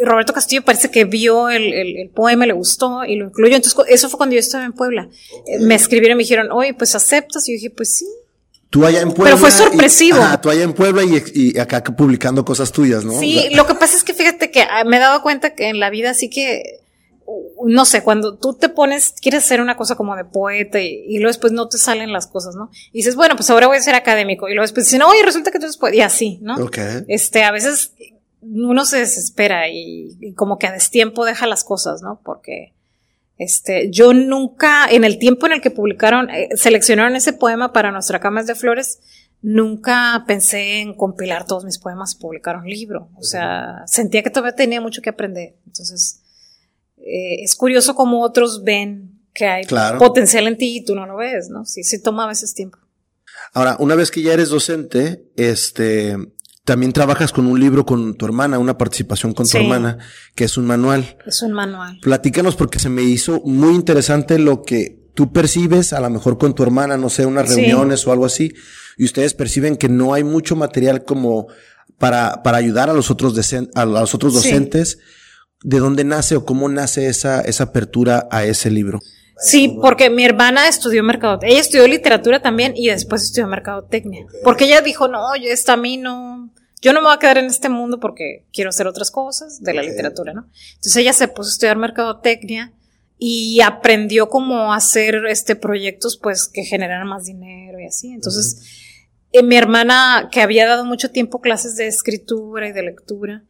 Roberto Castillo parece que vio el, el, poema, le gustó y lo incluyó. Entonces, eso fue cuando yo estaba en Puebla. Me escribieron y me dijeron, oye, pues aceptas. Y yo dije, pues sí. Tú allá en Puebla. Pero fue sorpresivo. Y, tú allá en Puebla y, acá publicando cosas tuyas, ¿no? Sí, lo que pasa es que fíjate que ah, me he dado cuenta que en la vida sí que, no sé, cuando tú te pones, quieres hacer una cosa como de poeta y, luego después no te salen las cosas, ¿no? Y dices, bueno, pues ahora voy a ser académico. Y luego después dicen, oye, resulta que tú eres poeta. Y así, ¿no? Ok. Este, a veces uno se desespera y, y como que a destiempo deja las cosas, ¿no? Porque, este, yo nunca, en el tiempo en el que publicaron, eh, seleccionaron ese poema para Nuestra Cama de Flores, nunca pensé en compilar todos mis poemas y publicar un libro. O sea, sentía que todavía tenía mucho que aprender. Entonces, eh, es curioso cómo otros ven que hay potencial en ti y tú no lo ves, ¿no? Sí, sí toma a veces tiempo. Ahora, una vez que ya eres docente, este, también trabajas con un libro con tu hermana, una participación con tu hermana, que es un manual. Es un manual. Platícanos porque se me hizo muy interesante lo que tú percibes, a lo mejor con tu hermana, no sé, unas reuniones o algo así, y ustedes perciben que no hay mucho material como para, para ayudar a los otros, a los otros docentes. ¿De dónde nace o cómo nace esa, esa apertura a ese libro? Sí, porque mi hermana estudió mercadotecnia. Ella estudió literatura también y después estudió mercadotecnia. Porque ella dijo, no, yo esta a mí no, yo no me voy a quedar en este mundo porque quiero hacer otras cosas de la literatura, ¿no? Entonces ella se puso a estudiar mercadotecnia y aprendió cómo hacer este proyectos pues que generaran más dinero y así. Entonces, eh, mi hermana que había dado mucho tiempo clases de escritura y de lectura,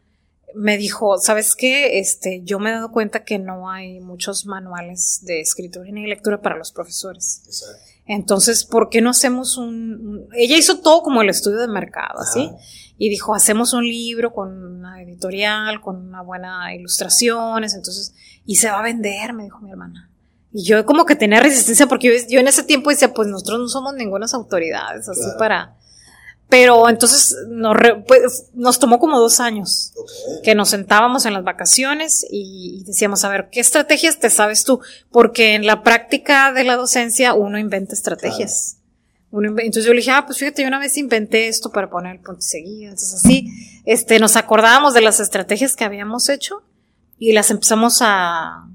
me dijo, ¿sabes qué? Este, yo me he dado cuenta que no hay muchos manuales de escritura ni lectura para los profesores. Exacto. Entonces, ¿por qué no hacemos un, ella hizo todo como el estudio de mercado, ¿así? Y dijo, hacemos un libro con una editorial, con una buena ilustraciones, entonces, y se va a vender, me dijo mi hermana. Y yo como que tenía resistencia porque yo, en ese tiempo decía, pues nosotros no somos ninguna autoridades, así para, pero entonces nos, pues, nos tomó como dos años que nos sentábamos en las vacaciones y, decíamos, a ver, ¿qué estrategias te sabes tú? Porque en la práctica de la docencia uno inventa estrategias. entonces yo le dije, ah, pues fíjate, yo una vez inventé esto para poner el punto seguido. Entonces así, este, nos acordábamos de las estrategias que habíamos hecho y las empezamos a,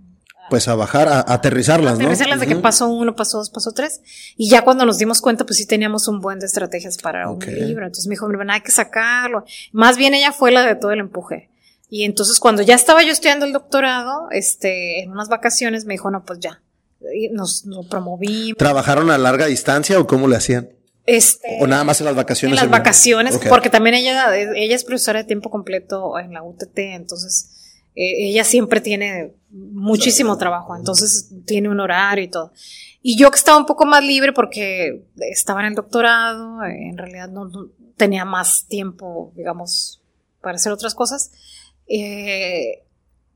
pues a bajar, a, aterrizarlas, ¿no? Aterrizarlas de que pasó uno, pasó dos, pasó tres. Y ya cuando nos dimos cuenta, pues sí teníamos un buen de estrategias para un libro. Entonces me dijo, mira, hay que sacarlo. Más bien ella fue la de todo el empuje. Y entonces cuando ya estaba yo estudiando el doctorado, este, en unas vacaciones me dijo, no, pues ya. Y nos, nos promovimos. ¿Trabajaron a larga distancia o cómo le hacían? Este, o nada más en las vacaciones. En las vacaciones, porque también ella, ella es profesora de tiempo completo en la UTT, entonces eh, ella siempre tiene muchísimo trabajo, entonces tiene un horario y todo. Y yo que estaba un poco más libre porque estaba en el doctorado, en realidad no, tenía más tiempo, digamos, para hacer otras cosas, eh,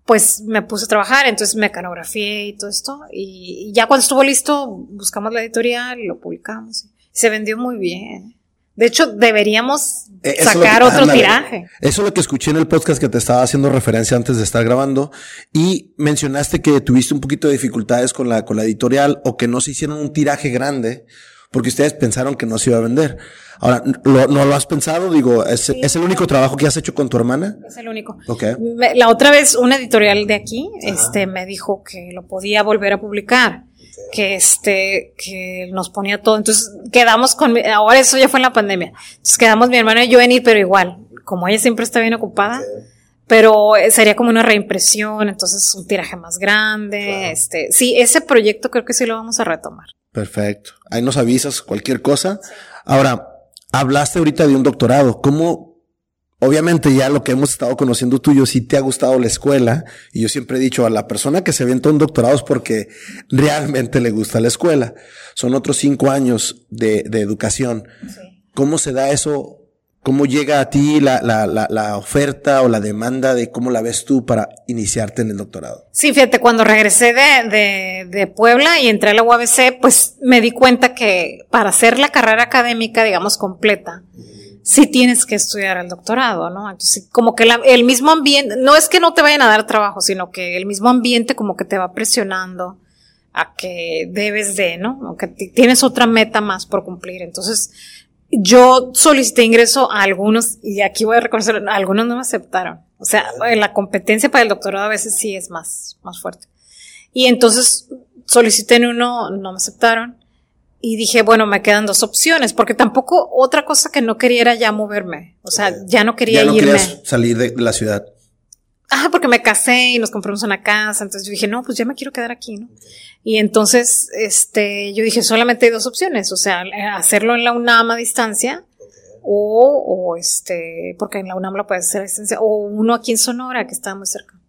pues me puse a trabajar, entonces mecanografié y todo esto. Y, ya cuando estuvo listo, buscamos la editorial lo publicamos. Se vendió muy bien. De hecho, deberíamos eh, sacar otro tiraje. Eso es lo que escuché en el podcast que te estaba haciendo referencia antes de estar grabando y mencionaste que tuviste un poquito de dificultades con la, con la editorial o que no se hicieron un tiraje grande porque ustedes pensaron que no se iba a vender. Ahora, ¿no lo has pensado? Digo, ¿es, el único trabajo que has hecho con tu hermana? Es el único. Ok. La otra vez, una editorial de aquí, este, me dijo que lo podía volver a publicar. Que este, que nos ponía todo. Entonces, quedamos con, ahora eso ya fue en la pandemia. Entonces, quedamos mi hermana y yo en ir, pero igual, como ella siempre está bien ocupada, pero eh, sería como una reimpresión, entonces un tiraje más grande. Este, sí, ese proyecto creo que sí lo vamos a retomar. Perfecto. Ahí nos avisas cualquier cosa. Ahora, hablaste ahorita de un doctorado. ¿Cómo? Obviamente ya lo que hemos estado conociendo tuyo, si te ha gustado la escuela. Y yo siempre he dicho a la persona que se avienta un doctorado es porque realmente le gusta la escuela. Son otros cinco años de, de educación. ¿Cómo se da eso ¿Cómo llega a ti la, la, la, oferta o la demanda de cómo la ves tú para iniciarte en el doctorado? Sí, fíjate, cuando regresé de, de, de, Puebla y entré a la UABC, pues me di cuenta que para hacer la carrera académica, digamos, completa, sí tienes que estudiar el doctorado, ¿no? Entonces, como que el mismo ambiente, no es que no te vayan a dar trabajo, sino que el mismo ambiente como que te va presionando a que debes de, ¿no? O que tienes otra meta más por cumplir. Entonces, yo solicité ingreso a algunos, y aquí voy a reconocer, algunos no me aceptaron. O sea, la competencia para el doctorado a veces sí es más, más fuerte. Y entonces solicité en uno, no me aceptaron. Y dije, bueno, me quedan dos opciones, porque tampoco otra cosa que no quería era ya moverme. O sea, ya no quería ya no irme. salir de la ciudad. Ah, porque me casé y nos compramos una casa. Entonces yo dije, no, pues ya me quiero quedar aquí, ¿no? Y entonces, este, yo dije, solamente hay dos opciones, o sea, hacerlo en la UNAM a distancia, o, o este, porque en la UNAM lo puedes hacer a distancia, o uno aquí en Sonora, que está muy cerca.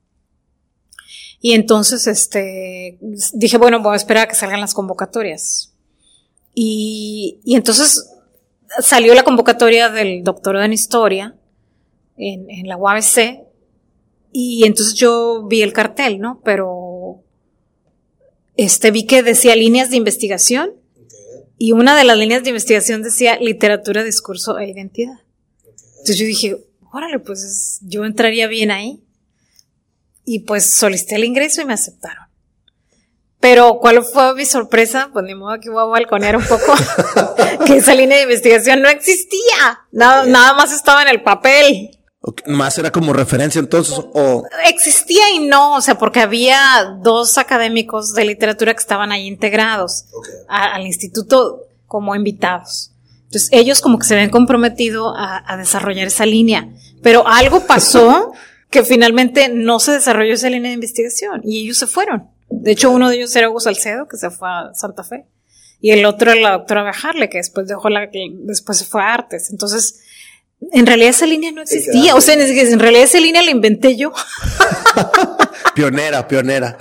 Y entonces, este, dije, bueno, voy a esperar a que salgan las convocatorias. Y, y entonces salió la convocatoria del doctorado en historia en, en la UABC, y entonces yo vi el cartel, ¿no? Pero este, vi que decía líneas de investigación y una de las líneas de investigación decía literatura, discurso e identidad. Entonces yo dije, órale, pues yo entraría bien ahí. Y pues solicité el ingreso y me aceptaron. Pero ¿cuál fue mi sorpresa? Pues ni modo que voy a balconear un poco que esa línea de investigación no existía. Nada, nada más estaba en el papel. Más era como referencia entonces o existía y no, o sea, porque había dos académicos de literatura que estaban ahí integrados al instituto como invitados. Entonces ellos como que se habían comprometido a, desarrollar esa línea, pero algo pasó que finalmente no se desarrolló esa línea de investigación y ellos se fueron. De hecho, uno de ellos era Hugo Salcedo, que se fue a Santa Fe, y el otro era la doctora Bejarle, que después dejó la, después se fue a Artes. Entonces, en realidad esa línea no existía. O sea, en realidad esa línea la inventé yo. pionera, pionera.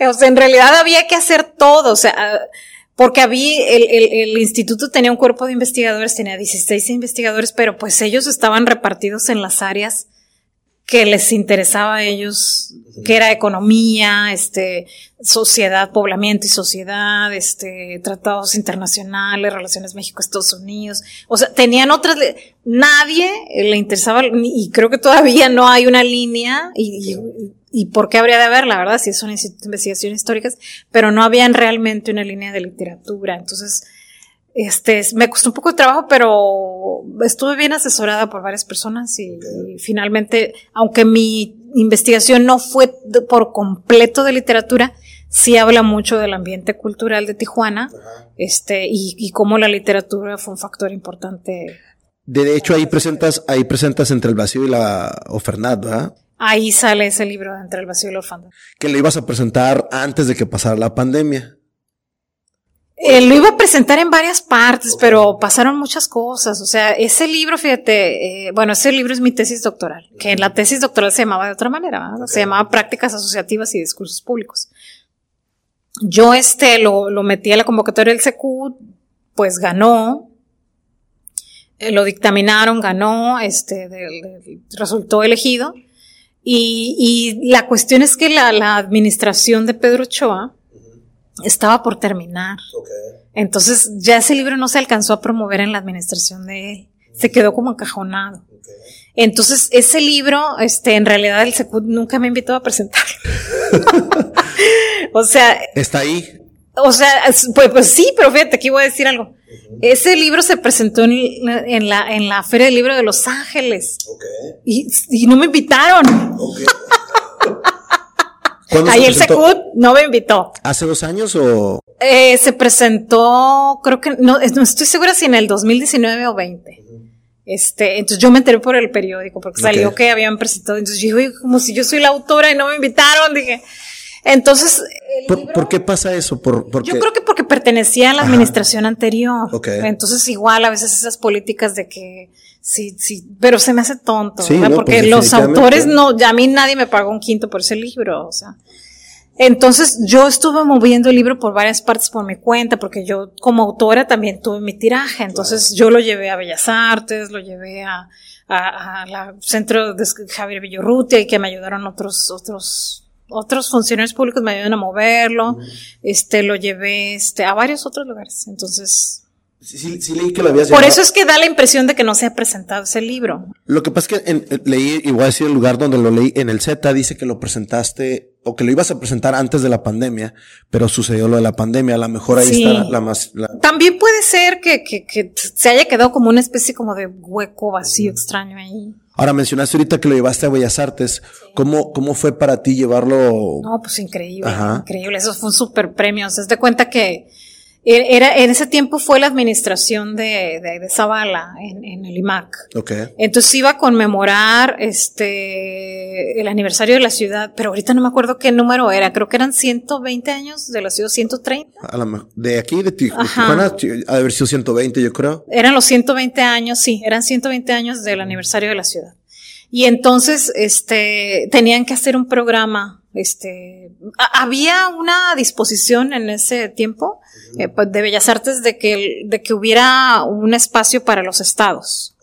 O sea, en realidad había que hacer todo. O sea, porque había, el, el, el, instituto tenía un cuerpo de investigadores, tenía 16 investigadores, pero pues ellos estaban repartidos en las áreas que les interesaba a ellos, que era economía, este, sociedad, poblamiento y sociedad, este, tratados internacionales, relaciones México-Estados Unidos. O sea, tenían otras, nadie le interesaba, y creo que todavía no hay una línea, y, y, por qué habría de haber, la verdad, si son investigaciones históricas, pero no habían realmente una línea de literatura. Entonces, este, me costó un poco de trabajo, pero estuve bien asesorada por varias personas y, finalmente, aunque mi investigación no fue por completo de literatura, sí habla mucho del ambiente cultural de Tijuana, este, y, y cómo la literatura fue un factor importante. De hecho, ahí presentas, ahí presentas entre el vacío y la orfandad, ¿verdad? Ahí sale ese libro entre el vacío y la orfandad. Que le ibas a presentar antes de que pasara la pandemia. Eh, lo iba a presentar en varias partes, pero pasaron muchas cosas. O sea, ese libro, fíjate, eh, bueno, ese libro es mi tesis doctoral, que en la tesis doctoral se llamaba de otra manera, se llamaba Prácticas Asociativas y Discursos Públicos. Yo este lo, lo metí a la convocatoria del CQ, pues ganó, eh, lo dictaminaron, ganó, este, resultó elegido. Y, y, la cuestión es que la, la administración de Pedro Ochoa, estaba por terminar. Entonces ya ese libro no se alcanzó a promover en la administración de él. Se quedó como encajonado. Entonces, ese libro, este, en realidad el Secut nunca me invitó a presentarlo. o sea. Está ahí. O sea, pues, pues, sí, pero fíjate, aquí voy a decir algo. Ese libro se presentó en, la, en la Feria del Libro de Los Ángeles. Y, no me invitaron. Ahí el Secut no me invitó. ¿Hace dos años o? Eh, se presentó, creo que, no, no estoy segura si en el 2019 o 20. Este, entonces yo me enteré por el periódico, porque salió que habían presentado. Entonces yo dije, como si yo soy la autora y no me invitaron, dije. Entonces. ¿Por, qué pasa eso? ¿Por, yo creo que porque pertenecía a la administración anterior. Entonces, igual a veces esas políticas de que sí, sí, pero se me hace tonto, porque pues, los autores no, ya a mí nadie me pagó un quinto por ese libro, o sea. Entonces yo estuve moviendo el libro por varias partes por mi cuenta, porque yo como autora también tuve mi tiraje. Entonces yo lo llevé a Bellas Artes, lo llevé a, a, la centro de Javier Villorrutia y que me ayudaron otros, otros otros funcionarios públicos me ayudan a moverlo, este, lo llevé, este, a varios otros lugares. Entonces. Sí, sí, leí que lo habías Por eso es que da la impresión de que no se ha presentado ese libro. Lo que pasa es que en, leí, y voy a decir el lugar donde lo leí, en el Z dice que lo presentaste, o que lo ibas a presentar antes de la pandemia, pero sucedió lo de la pandemia, a lo mejor ahí está la más... También puede ser que, que, que se haya quedado como una especie como de hueco vacío extraño ahí. Ahora mencionaste ahorita que lo llevaste a Bellas Artes. ¿Cómo, ¿Cómo fue para ti llevarlo? No, pues increíble, increíble. Eso fue un súper premio. Se das cuenta que era, en ese tiempo fue la administración de, de, de Zavala en, en, el IMAC. Okay. Entonces iba a conmemorar este el aniversario de la ciudad, pero ahorita no me acuerdo qué número era. Creo que eran 120 años de la ciudad, 130. de aquí, de Tijuana, ha de haber sido 120, yo creo. Eran los 120 años, sí, eran 120 años del aniversario de la ciudad. Y entonces, este, tenían que hacer un programa, este, había una disposición en ese tiempo eh, pues, de Bellas Artes de que, de que hubiera un espacio para los estados.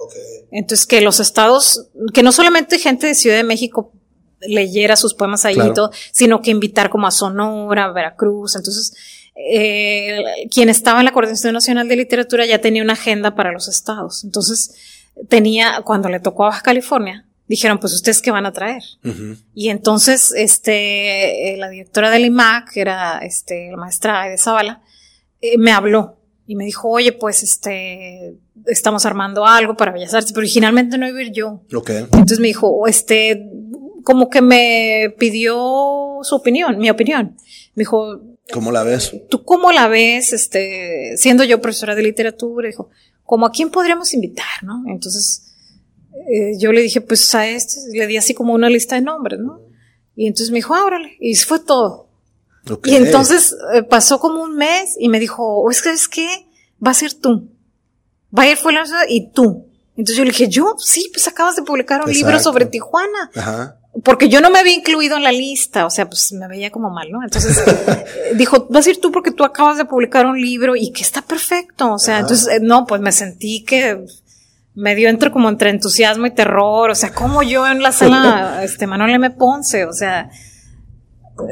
Entonces, que los estados, que no solamente gente de Ciudad de México leyera sus poemas ahí y todo, sino que invitar como a Sonora, Veracruz. Entonces, eh, quien estaba en la Coordinación Nacional de Literatura ya tenía una agenda para los estados. Entonces, tenía, cuando le tocó a Baja California, dijeron, pues ustedes qué van a traer. Y entonces, este, eh, la directora del IMAC, que era, este, la maestra de Zavala, eh, me habló y me dijo, oye, pues, este, estamos armando algo para Bellas Artes, pero originalmente no iba a ir yo. Entonces me dijo, este, como que me pidió su opinión, mi opinión. Me dijo, ¿cómo la ves? ¿Tú cómo la ves, este, siendo yo profesora de literatura? Dijo, ¿como a quién podríamos invitar, no? Entonces, eh, yo le dije, pues a este, le di así como una lista de nombres, ¿no? Y entonces me dijo, ábrale. Y fue todo. Y entonces eh, pasó como un mes y me dijo, oh, es que, es que va a ser tú. Va a ir fue la y tú. Entonces yo le dije, yo, sí, pues acabas de publicar un libro sobre Tijuana. Ajá. Porque yo no me había incluido en la lista, o sea, pues me veía como mal, ¿no? Entonces eh, dijo, vas a ir tú porque tú acabas de publicar un libro y que está perfecto. O sea, entonces, no, pues me sentí que me dio entre como entre entusiasmo y terror, o sea, como yo en la sala, este, Manuel M. Ponce, o sea,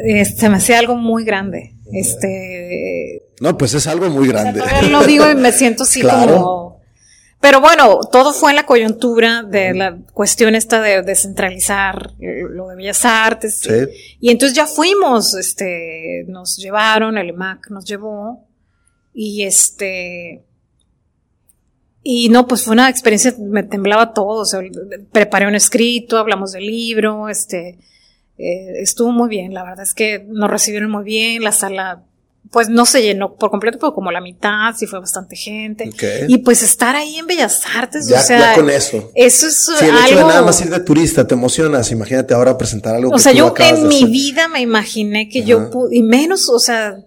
este, me hacía algo muy grande, este. No, pues es algo muy grande. lo digo y me siento así como, pero bueno, todo fue en la coyuntura de la cuestión esta de descentralizar lo de Bellas Artes. Sí. Y, y entonces ya fuimos, este, nos llevaron, el IMAC nos llevó, y este, y no, pues fue una experiencia, me temblaba todo, o sea, preparé un escrito, hablamos del libro, este, eh, estuvo muy bien, la verdad es que nos recibieron muy bien, la sala, pues no se llenó por completo, pero como la mitad, sí fue bastante gente. Y pues estar ahí en Bellas Artes, o sea. Ya con eso. Eso es sí, el hecho de nada más ir de turista, te emocionas, imagínate ahora presentar algo. O sea, yo en mi vida me imaginé que yo pude, y menos, o sea,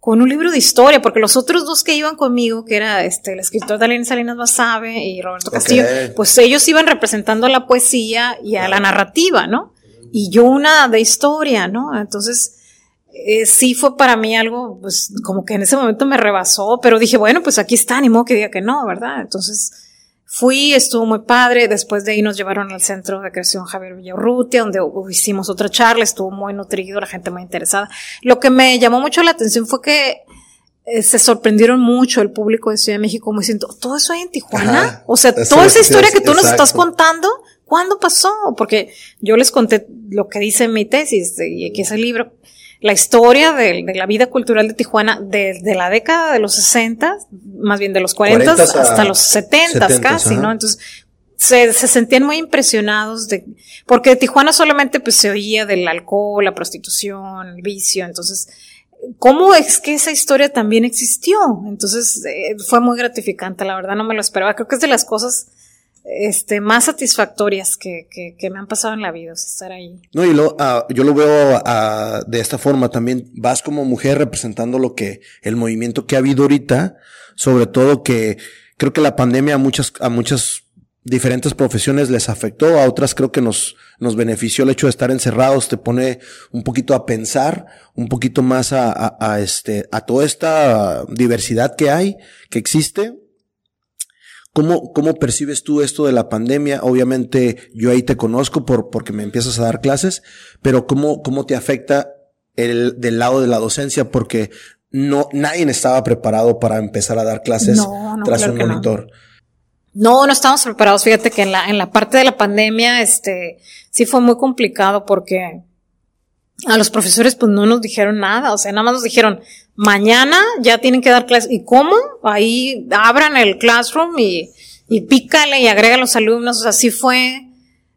con un libro de historia, porque los otros dos que iban conmigo, que era este, el escritor Dalín Salinas Basabe y Roberto Castillo, pues ellos iban representando a la poesía y a la narrativa, ¿no? Y yo una de historia, ¿no? Entonces, eh, sí fue para mí algo, pues como que en ese momento me rebasó, pero dije, bueno, pues aquí está, ni modo que diga que no, ¿verdad? Entonces, Fui, estuvo muy padre. Después de ahí nos llevaron al centro de creación Javier Villarrutia, donde hicimos otra charla. Estuvo muy nutrido, la gente muy interesada. Lo que me llamó mucho la atención fue que eh, se sorprendieron mucho el público de Ciudad de México, como diciendo, ¿todo eso hay en Tijuana? o sea, toda esa historia que tú nos estás contando, ¿cuándo pasó? Porque yo les conté lo que dice mi tesis y que ese libro la historia de, la vida cultural de Tijuana desde la década de los 60, más bien de los 40, hasta los 70, casi, ¿no? Entonces, se, se, sentían muy impresionados de, porque Tijuana solamente pues se oía del alcohol, la prostitución, el vicio, entonces, ¿cómo es que esa historia también existió? Entonces, eh, fue muy gratificante, la verdad no me lo esperaba, creo que es de las cosas este, más satisfactorias que, que, me han pasado en la vida, estar ahí. No, y lo, ah, yo lo veo uh, de esta forma también. Vas como mujer representando lo que, el movimiento que ha habido ahorita, sobre todo que creo que la pandemia a muchas, a muchas diferentes profesiones les afectó, a otras creo que nos, nos benefició el hecho de estar encerrados, te pone un poquito a pensar, un poquito más a, a, a este, a toda esta diversidad que hay, que existe, ¿Cómo, ¿Cómo percibes tú esto de la pandemia? Obviamente yo ahí te conozco por, porque me empiezas a dar clases, pero ¿cómo, cómo te afecta el, del lado de la docencia? Porque no, nadie estaba preparado para empezar a dar clases tras un monitor. No. no. no, estamos preparados. Fíjate que en la, en la parte de la pandemia, este, sí fue muy complicado porque a los profesores pues no nos dijeron nada, o sea, nada más nos dijeron, mañana ya tienen que dar clases. ¿Y cómo? Ahí abran el classroom y, y pícale y agrega a los alumnos. O sea, sí fue,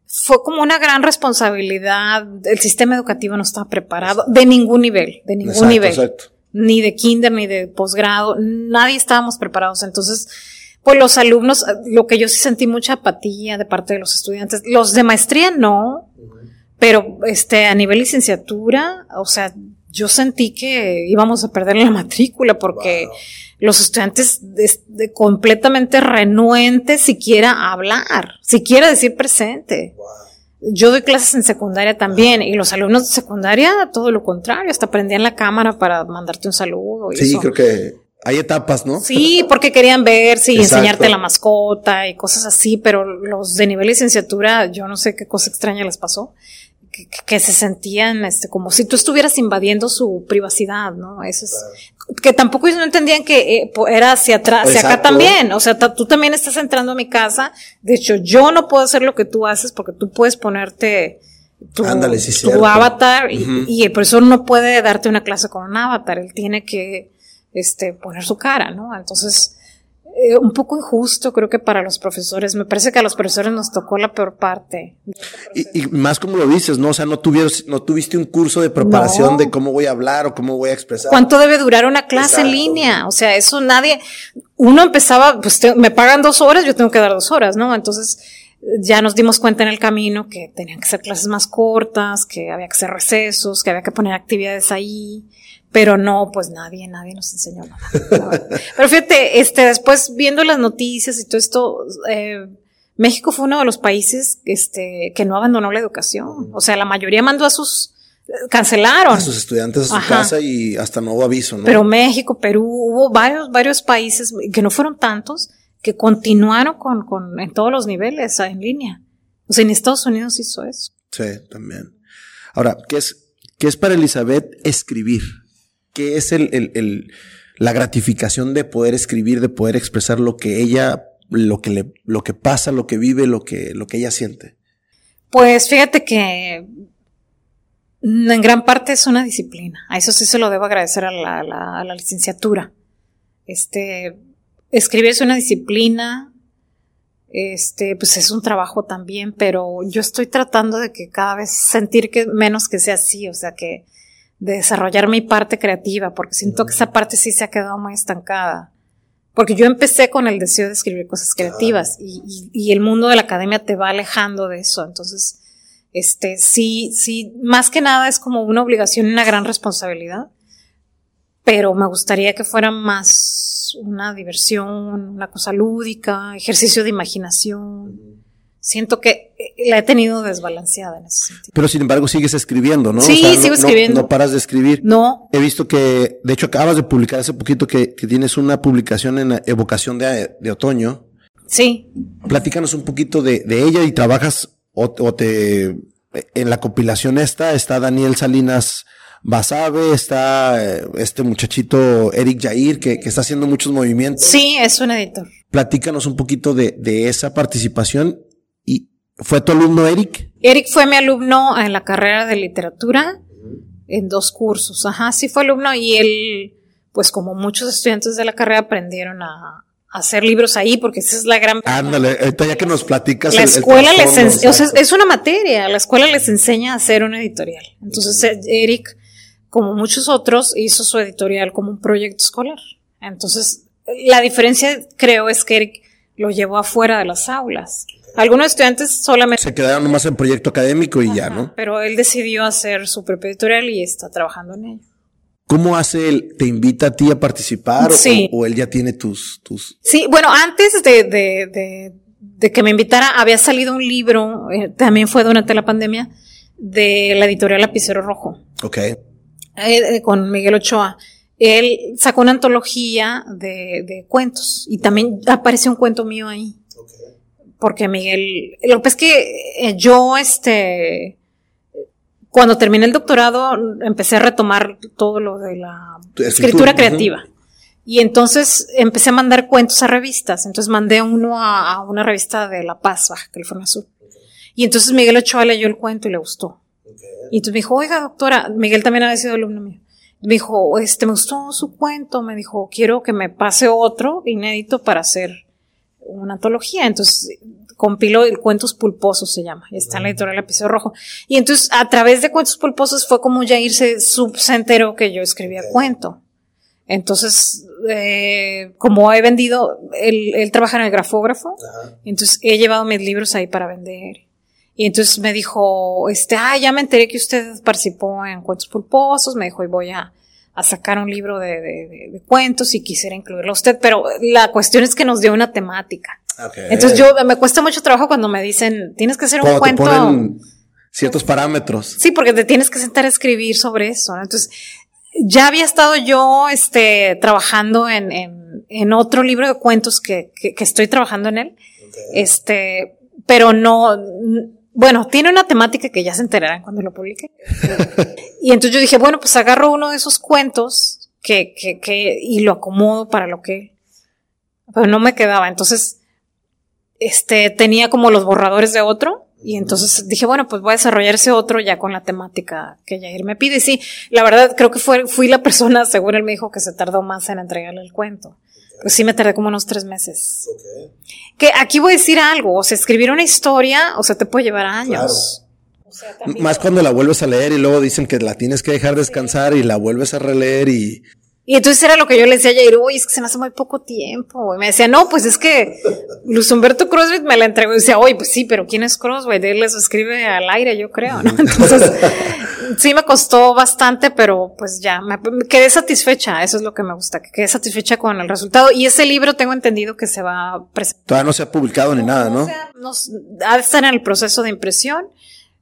fue como una gran responsabilidad. El sistema educativo no estaba preparado de ningún nivel, de ningún nivel. Exacto. Ni de kinder, ni de posgrado. Nadie estábamos preparados. Entonces, pues los alumnos, lo que yo sí sentí mucha apatía de parte de los estudiantes. Los de maestría no. Pero, este, a nivel licenciatura, o sea, yo sentí que íbamos a perder la matrícula porque los estudiantes de, completamente renuentes siquiera hablar, siquiera decir presente. Yo doy clases en secundaria también y los alumnos de secundaria todo lo contrario, hasta prendían la cámara para mandarte un saludo. Y sí, creo que hay etapas, ¿no? Sí, porque querían ver, sí, enseñarte la mascota y cosas así, pero los de nivel licenciatura, yo no sé qué cosa extraña les pasó que, se sentían este, como si tú estuvieras invadiendo su privacidad, ¿no? Eso es, que tampoco ellos no entendían que eh, era hacia atrás, hacia acá también. O sea, tú también estás entrando a mi casa. De hecho, yo no puedo hacer lo que tú haces porque tú puedes ponerte tu, tu avatar y, el profesor no puede darte una clase con un avatar. Él tiene que, este, poner su cara, ¿no? Entonces, eh, un poco injusto, creo que para los profesores. Me parece que a los profesores nos tocó la peor parte. Y, más como lo dices, ¿no? O sea, no, tuvieron, no tuviste un curso de preparación de cómo voy a hablar o cómo voy a expresar. ¿Cuánto debe durar una clase en línea? O sea, eso nadie, uno empezaba, pues me pagan dos horas, yo tengo que dar dos horas, ¿no? Entonces, ya nos dimos cuenta en el camino que tenían que ser clases más cortas, que había que hacer recesos, que había que poner actividades ahí. Pero no, pues nadie, nadie nos enseñó nada. Pero fíjate, este, después viendo las noticias y todo esto, eh, México fue uno de los países, este, que no abandonó la educación. O sea, la mayoría mandó a sus, cancelaron. A sus estudiantes a su casa y hasta nuevo aviso, ¿no? Pero México, Perú, hubo varios, varios países, que no fueron tantos, que continuaron con, con, en todos los niveles, en línea. O sea, en Estados Unidos hizo eso. Sí, también. Ahora, ¿qué es, qué es para Elizabeth escribir? Qué es el, el, la gratificación de poder escribir, de poder expresar lo que ella, lo que le, lo que pasa, lo que vive, lo que, lo que ella siente. Pues fíjate que en gran parte es una disciplina. A eso sí se lo debo agradecer a la, la licenciatura. Este, escribir es una disciplina, este, pues es un trabajo también, pero yo estoy tratando de que cada vez sentir que menos que sea así, o sea que de desarrollar mi parte creativa, porque siento que esa parte sí se ha quedado muy estancada. Porque yo empecé con el deseo de escribir cosas creativas y, y, el mundo de la academia te va alejando de eso. Entonces, este, sí, sí, más que nada es como una obligación una gran responsabilidad, pero me gustaría que fuera más una diversión, una cosa lúdica, ejercicio de imaginación siento que eh, la he tenido desbalanceada en ese sentido. Pero sin embargo sigues escribiendo, ¿no? Sí, sigo escribiendo. No, paras de escribir. No. He visto que, de hecho, acabas de publicar hace poquito que, que tienes una publicación en Evocación de, de, Otoño. Sí. Platícanos un poquito de, de ella y trabajas o, o, te, en la compilación esta está Daniel Salinas Basabe, está eh, este muchachito Eric Jair que, que está haciendo muchos movimientos. Sí, es un editor. Platícanos un poquito de, de esa participación ¿Y fue tu alumno Eric? Eric fue mi alumno en la carrera de literatura en dos cursos. Ajá, sí fue alumno y él, pues como muchos estudiantes de la carrera aprendieron a, hacer libros ahí, porque esa es la gran... Ándale, ahorita ya que nos platicas. La escuela les enseña, o sea, es una materia, la escuela les enseña a hacer una editorial. Entonces, Eric, como muchos otros, hizo su editorial como un proyecto escolar. Entonces, la diferencia, creo, es que Eric lo llevó afuera de las aulas. Algunos estudiantes solamente... Se quedaron nomás en proyecto académico y ya, ¿no? Pero él decidió hacer su propio editorial y está trabajando en ello. ¿Cómo hace él? ¿Te invita a ti a participar sí. o, él ya tiene tus, tus... Sí, bueno, antes de, de, de, que me invitara, había salido un libro, eh, también fue durante la pandemia, de la editorial Lapicero Rojo. Ok. Eh, eh, con Miguel Ochoa. Él sacó una antología de, de cuentos y también apareció un cuento mío ahí porque Miguel, lo que es que eh, yo, este, cuando terminé el doctorado, empecé a retomar todo lo de la escritura, creativa. Y entonces empecé a mandar cuentos a revistas. Entonces mandé uno a, una revista de La Paz, Baja California Sur. Y entonces Miguel Ochoa leyó el cuento y le gustó. Y entonces me dijo, oiga, doctora, Miguel también había sido alumno mío. Me dijo, este, me gustó su cuento. Me dijo, quiero que me pase otro inédito para hacer una antología. Entonces compiló el Cuentos Pulposos se llama, está en la editorial Episodio Rojo. Y entonces a través de Cuentos Pulposos fue como ya irse, se enteró que yo escribía cuento. Entonces, eh, como he vendido, él, él, trabaja en el grafógrafo, entonces he llevado mis libros ahí para vender. Y entonces me dijo, este, ah, ya me enteré que usted participó en Cuentos Pulposos, me dijo, y voy a, a sacar un libro de, de, de, cuentos y quisiera incluirlo a usted, pero la cuestión es que nos dio una temática. Entonces yo me cuesta mucho trabajo cuando me dicen, tienes que hacer un cuento. ciertos parámetros. Sí, porque te tienes que sentar a escribir sobre eso. Entonces, ya había estado yo este, trabajando en, en, en otro libro de cuentos que, que, que estoy trabajando en él. Este, pero no, bueno, tiene una temática que ya se enterarán cuando lo publique. y entonces yo dije, bueno, pues agarro uno de esos cuentos que, que, que, y lo acomodo para lo que, pero no me quedaba. Entonces, este, tenía como los borradores de otro. Y entonces dije, bueno, pues voy a desarrollar ese otro ya con la temática que Jair me pide. Y sí, la verdad creo que fue, fui la persona, según él me dijo, que se tardó más en entregarle el cuento. Pues sí me tardé como unos tres meses. Que aquí voy a decir algo, o sea, escribir una historia, o sea, te puede llevar años. Más cuando la vuelves a leer y luego dicen que la tienes que dejar descansar y la vuelves a releer y... Y entonces era lo que yo le decía a Jair, uy, es que se me hace muy poco tiempo. Y me decía, no, pues es que Luz Humberto Crosby me la entregó. Y decía, oye, pues sí, pero ¿quién es Crosby? Él les escribe al aire, yo creo, ¿no? Entonces, sí me costó bastante, pero pues ya, me, quedé satisfecha. Eso es lo que me gusta, que quedé satisfecha con el resultado. Y ese libro tengo entendido que se va a presentar. Todavía no se ha publicado ni nada, ¿no? no ha de estar en el proceso de impresión.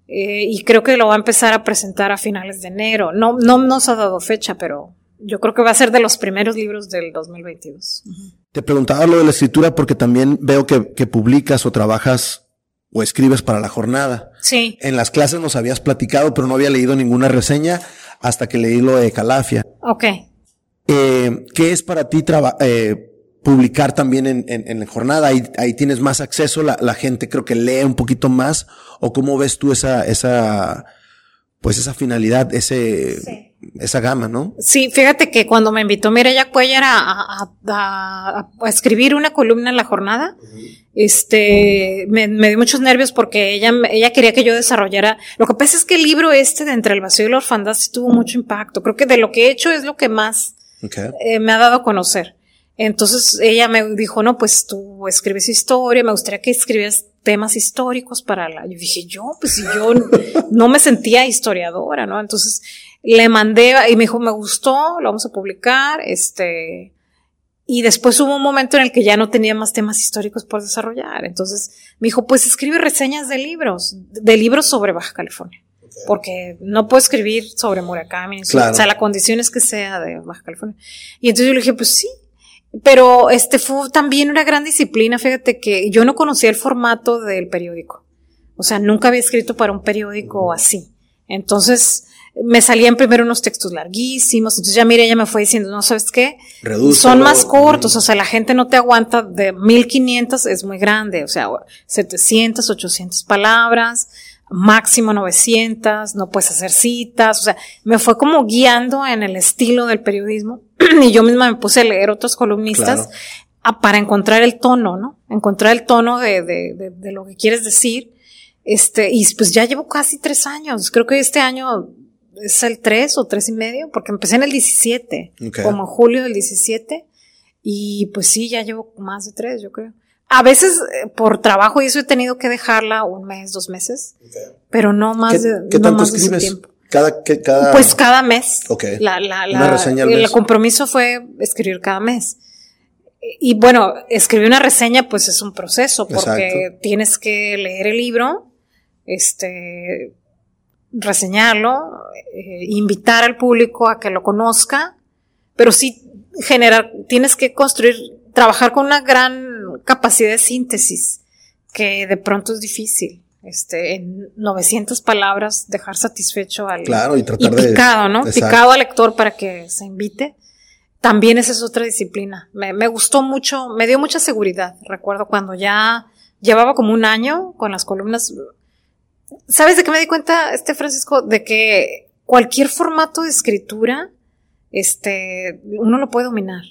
Eh, y creo que lo va a empezar a presentar a finales de enero. No, no nos ha dado fecha, pero yo creo que va a ser de los primeros libros del 2022. Te preguntaba lo de la escritura porque también veo que, que, publicas o trabajas o escribes para la jornada. Sí. En las clases nos habías platicado, pero no había leído ninguna reseña hasta que leí lo de Calafia. Ok. Eh, ¿Qué es para ti eh, publicar también en, en, en, la jornada? Ahí, ahí tienes más acceso, la, la, gente creo que lee un poquito más. ¿O cómo ves tú esa, esa, pues esa finalidad, ese... Sí esa gama, ¿no? Sí, fíjate que cuando me invitó Mireya Cuellar a, a, escribir una columna en la jornada, este, me, dio muchos nervios porque ella, ella quería que yo desarrollara. Lo que pasa es que el libro este de Entre el vacío y la orfandad sí tuvo mucho impacto. Creo que de lo que he hecho es lo que más eh, me ha dado a conocer. Entonces ella me dijo, no, pues tú escribes historia, me gustaría que escribieras temas históricos para la. Yo dije, yo, pues si yo no me sentía historiadora, ¿no? Entonces le mandé y me dijo, me gustó, lo vamos a publicar, este, y después hubo un momento en el que ya no tenía más temas históricos por desarrollar. Entonces me dijo, pues escribe reseñas de libros, de libros sobre Baja California. Porque no puedo escribir sobre Murakami. O sea, la condición es que sea de Baja California. Y entonces yo le dije, pues sí. Pero este fue también una gran disciplina. Fíjate que yo no conocía el formato del periódico. O sea, nunca había escrito para un periódico así. Entonces, me salían primero unos textos larguísimos, entonces ya mire, ella me fue diciendo, no sabes qué, son más cortos, o sea, la gente no te aguanta de 1500, es muy grande, o sea, 700, 800 palabras, máximo 900, no puedes hacer citas, o sea, me fue como guiando en el estilo del periodismo y yo misma me puse a leer otros columnistas para encontrar el tono, ¿no? Encontrar el tono de, de, de, lo que quieres decir. Este, y pues ya llevo casi tres años, creo que este año es el tres o tres y medio, porque empecé en el 17, como julio del 17, y pues sí, ya llevo más de tres, yo creo. A veces eh, por trabajo y eso he tenido que dejarla un mes, dos meses, pero no más de, ¿qué tanto escribes? tiempo. Cada, cada... Pues cada mes. La, la, la, reseña el compromiso fue escribir cada mes. Y bueno, escribir una reseña pues es un proceso porque tienes que leer el libro, este, reseñarlo, eh, invitar al público a que lo conozca, pero sí generar, tienes que construir, trabajar con una gran capacidad de síntesis, que de pronto es difícil. Este, en 900 palabras dejar satisfecho al claro, y, tratar picado, ¿no? Picado al lector para que se invite. También esa es otra disciplina. Me, me gustó mucho, me dio mucha seguridad. Recuerdo cuando ya llevaba como un año con las columnas. ¿Sabes de qué me di cuenta, este Francisco? De que cualquier formato de escritura este, uno lo puede dominar.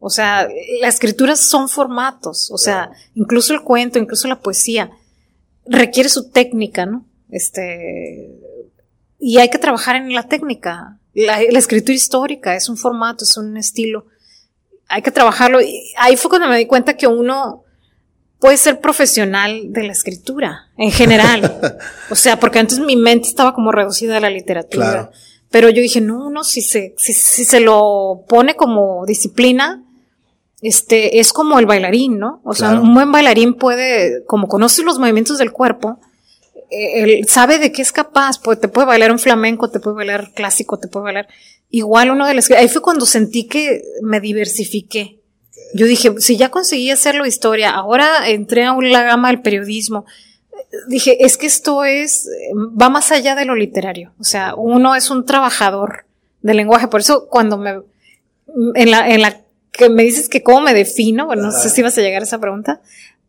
O sea, las escrituras son formatos, o sea, incluso el cuento, incluso la poesía, requiere su técnica, ¿no? Este, y hay que trabajar en la técnica. La, escritura histórica es un formato, es un estilo. Hay que trabajarlo. Y ahí fue cuando me di cuenta que uno puede ser profesional de la escritura, en general. o sea, porque antes mi mente estaba como reducida a la literatura. Pero yo dije, no, no, si se, si, si se lo pone como disciplina, este, es como el bailarín, ¿no? O sea, un buen bailarín puede, como conoce los movimientos del cuerpo, eh, él sabe de qué es capaz, pues, te puede bailar un flamenco, te puede bailar clásico, te puede bailar. Igual uno de las, ahí fue cuando sentí que me diversifiqué. Yo dije, si ya conseguí hacerlo historia, ahora entré a la gama del periodismo, dije, es que esto es, va más allá de lo literario. O sea, uno es un trabajador del lenguaje. Por eso cuando me, en la, en la que me dices que cómo me defino, bueno, no sé si vas a llegar a esa pregunta,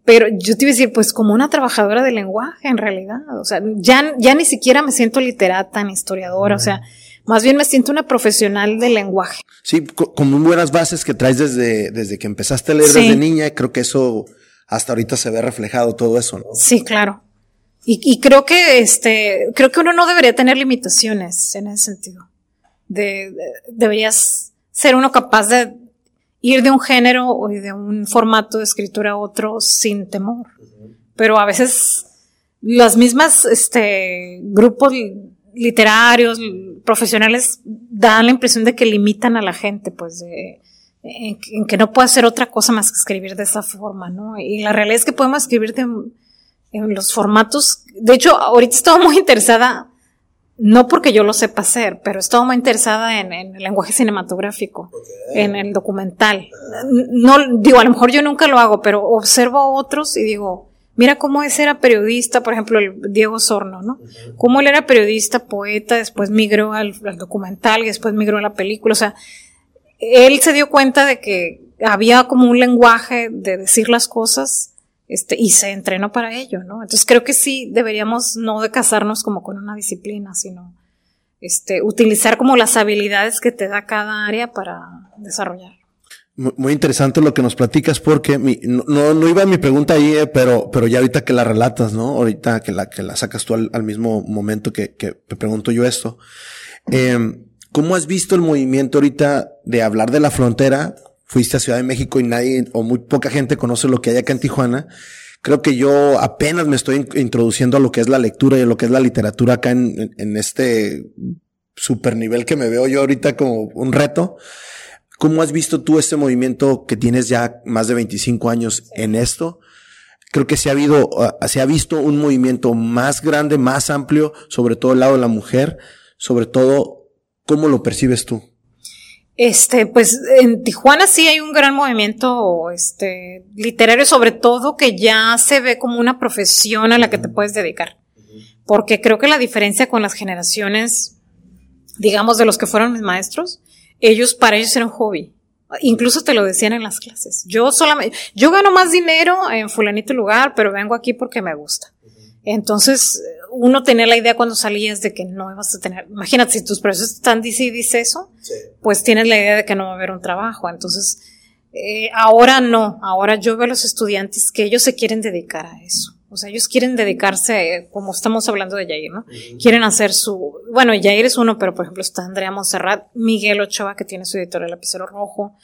pero yo te iba a decir, pues como una trabajadora del lenguaje, en realidad. O sea, ya, ya ni siquiera me siento literata ni historiadora, o sea, más bien me siento una profesional del lenguaje. Sí, con muy buenas bases que traes desde, desde que empezaste a leer desde niña, creo que eso hasta ahorita se ve reflejado todo eso, ¿no? Sí, claro. Y, creo que este, creo que uno no debería tener limitaciones en ese sentido. De, deberías ser uno capaz de ir de un género o de un formato de escritura a otro sin temor. Pero a veces las mismas, este, grupos literarios, profesionales, dan la impresión de que limitan a la gente, pues, de, en, que no puede hacer otra cosa más que escribir de esa forma, ¿no? Y la realidad es que podemos escribir de, en los formatos. De hecho, ahorita estaba muy interesada, no porque yo lo sepa hacer, pero estaba muy interesada en, el lenguaje cinematográfico, en el documental. No, digo, a lo mejor yo nunca lo hago, pero observo a otros y digo, mira cómo ese era periodista, por ejemplo, el Diego Sorno, ¿no? Cómo él era periodista, poeta, después migró al, al documental y después migró a la película. O sea, él se dio cuenta de que había como un lenguaje de decir las cosas este, y se entrenó para ello, ¿no? Entonces creo que sí deberíamos no de casarnos como con una disciplina, sino este, utilizar como las habilidades que te da cada área para desarrollar. Muy interesante lo que nos platicas porque mi, no, no iba mi pregunta ahí, eh, pero, pero ya ahorita que la relatas, ¿no? Ahorita que la, que la sacas tú al, mismo momento que, te pregunto yo esto. Eh, ¿Cómo has visto el movimiento ahorita de hablar de la frontera fuiste a Ciudad de México y nadie o muy poca gente conoce lo que hay acá en Tijuana. Creo que yo apenas me estoy introduciendo a lo que es la lectura y a lo que es la literatura acá en, este super nivel que me veo yo ahorita como un reto. ¿Cómo has visto tú este movimiento que tienes ya más de 25 años en esto? Creo que se ha habido, uh, se ha visto un movimiento más grande, más amplio, sobre todo el lado de la mujer, sobre todo, ¿cómo lo percibes tú? Este, pues en Tijuana sí hay un gran movimiento este, literario, sobre todo que ya se ve como una profesión a la que te puedes dedicar. Porque creo que la diferencia con las generaciones, digamos, de los que fueron mis maestros, ellos, para ellos era un hobby. Incluso te lo decían en las clases. Yo solamente, yo gano más dinero en fulanito lugar, pero vengo aquí porque me gusta. Entonces, uno tenía la idea cuando salías de que no ibas a tener, imagínate, si tus profesores están dice y dice eso, pues tienes la idea de que no va a haber un trabajo. Entonces, eh, ahora no, ahora yo veo a los estudiantes que ellos se quieren dedicar a eso. O sea, ellos quieren dedicarse, como estamos hablando de Yair, ¿no? Quieren hacer su, bueno, Yair es uno, pero por ejemplo está Andrea Monserrat, Miguel Ochoa, que tiene su editorial Lapicero Rojo.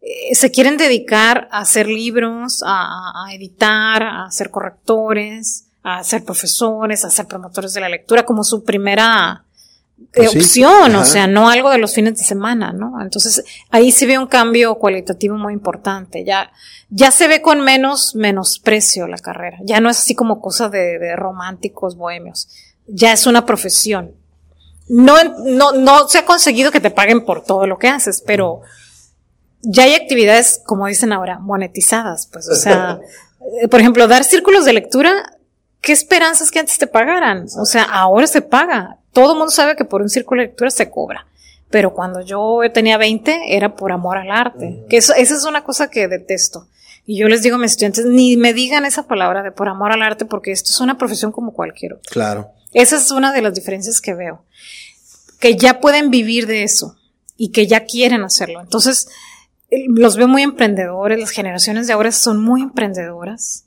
Eh, se quieren dedicar a hacer libros, a, a, editar, a ser correctores, a ser profesores, a ser promotores de la lectura, como su primera pues opción, o sea, no algo de los fines de semana, ¿no? Entonces, ahí se ve un cambio cualitativo muy importante. Ya, ya se ve con menos menosprecio la carrera. Ya no es así como cosa de, de románticos bohemios. Ya es una profesión. No, no, no se ha conseguido que te paguen por todo lo que haces, pero ya hay actividades, como dicen ahora, monetizadas, pues, o sea, por ejemplo, dar círculos de lectura, ¿qué esperanzas que antes te pagaran? O sea, ahora se paga todo el mundo sabe que por un círculo de lectura se cobra. Pero cuando yo tenía 20 era por amor al arte. Que eso, esa es una cosa que detesto. Y yo les digo a mis estudiantes, ni me digan esa palabra de por amor al arte porque esto es una profesión como cualquier otra. Claro. Esa es una de las diferencias que veo. Que ya pueden vivir de eso y que ya quieren hacerlo. Entonces, los veo muy emprendedores, las generaciones de ahora son muy emprendedoras.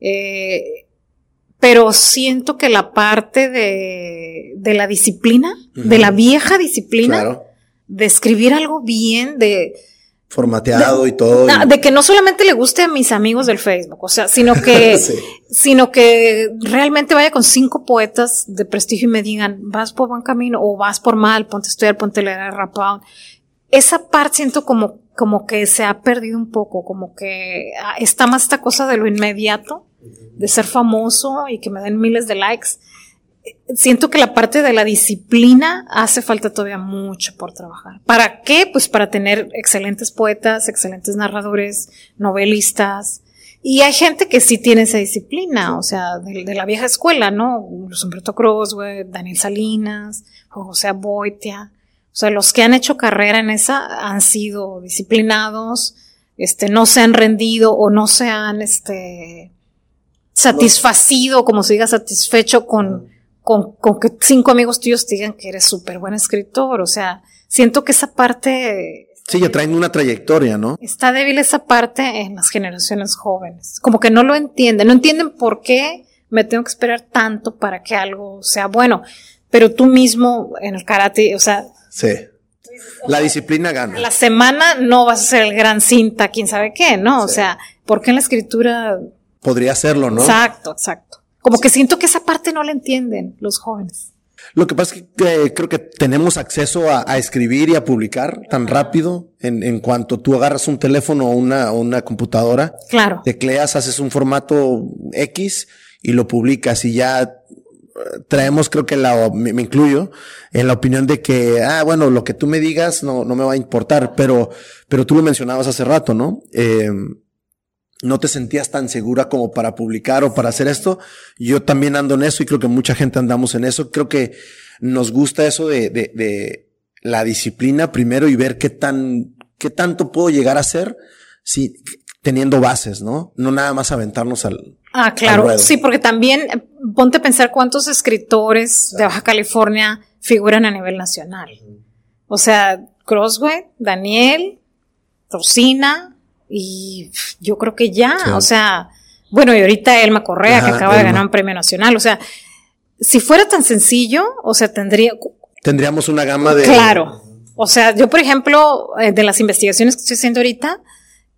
Eh, pero siento que la parte de, de la disciplina, de la vieja disciplina, de escribir algo bien, de... Formateado y todo. De que no solamente le guste a mis amigos del Facebook, o sea, sino que, sino que realmente vaya con cinco poetas de prestigio y me digan, vas por buen camino o vas por mal, ponte a estudiar, ponte a leer a Esa parte siento como, como que se ha perdido un poco, como que ah, está más esta cosa de lo inmediato de ser famoso y que me den miles de likes. Siento que la parte de la disciplina hace falta todavía mucho por trabajar. ¿Para qué? Pues para tener excelentes poetas, excelentes narradores, novelistas. Y hay gente que sí tiene esa disciplina, o sea, de, la vieja escuela, ¿no? Los Humberto Croswell, Daniel Salinas, José Boitia. O sea, los que han hecho carrera en esa han sido disciplinados, este, no se han rendido o no se han, este, satisfacido, como se diga, satisfecho con, con, con que cinco amigos tuyos te digan que eres súper buen escritor. O sea, siento que esa parte... Sí, ya traen una trayectoria, ¿no? Está débil esa parte en las generaciones jóvenes. Como que no lo entienden, no entienden por qué me tengo que esperar tanto para que algo sea bueno. Pero tú mismo en el karate, o sea... Sí. La disciplina gana. La semana no vas a ser el gran cinta, quién sabe qué, ¿no? O sea, ¿por qué en la escritura podría hacerlo, ¿no? Exacto, exacto. Como que siento que esa parte no la entienden los jóvenes. Lo que pasa es que creo que tenemos acceso a, escribir y a publicar tan rápido en, en cuanto tú agarras un teléfono o una, una computadora. Claro. Tecleas, haces un formato X y lo publicas y ya eh, traemos, creo que la, me, incluyo, en la opinión de que, ah, bueno, lo que tú me digas no, no me va a importar, pero, pero tú lo mencionabas hace rato, ¿no? Eh, no te sentías tan segura como para publicar o para hacer esto. Yo también ando en eso y creo que mucha gente andamos en eso. Creo que nos gusta eso de, de, de la disciplina primero y ver qué tan, qué tanto puedo llegar a hacer si teniendo bases, ¿no? No nada más aventarnos al. Ah, claro. sí, porque también eh, ponte a pensar cuántos escritores de Baja California figuran a nivel nacional. O sea, Crossway, Daniel, Rosina, y yo creo que ya, o sea, bueno, y ahorita Elma Correa, que acaba de ganar un premio nacional, o sea, si fuera tan sencillo, o sea, tendría... Tendríamos una gama de... Claro. O sea, yo, por ejemplo, eh, de las investigaciones que estoy haciendo ahorita,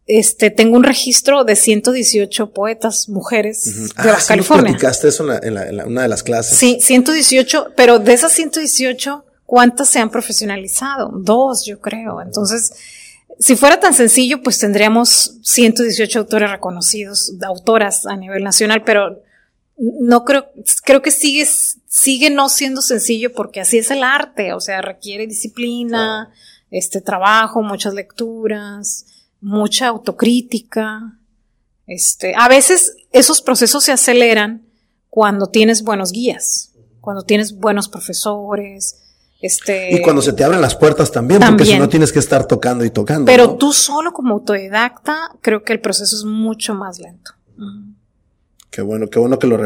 este, tengo un registro de 118 poetas mujeres de ah, Baja California. eso en, una de las clases. Sí, 118, pero de esas 118, ¿cuántas se han profesionalizado? Dos, yo creo. Entonces, si fuera tan sencillo, pues tendríamos 118 autores reconocidos, autoras a nivel nacional, pero no creo, creo que sigue, sigue no siendo sencillo porque así es el arte, o sea, requiere disciplina, este trabajo, muchas lecturas, mucha autocrítica. Este, a veces esos procesos se aceleran cuando tienes buenos guías, cuando tienes buenos profesores, este, y cuando se te abren las puertas también, porque si no tienes que estar tocando y tocando. Pero tú solo como autodidacta, creo que el proceso es mucho más lento. Qué bueno, qué bueno que lo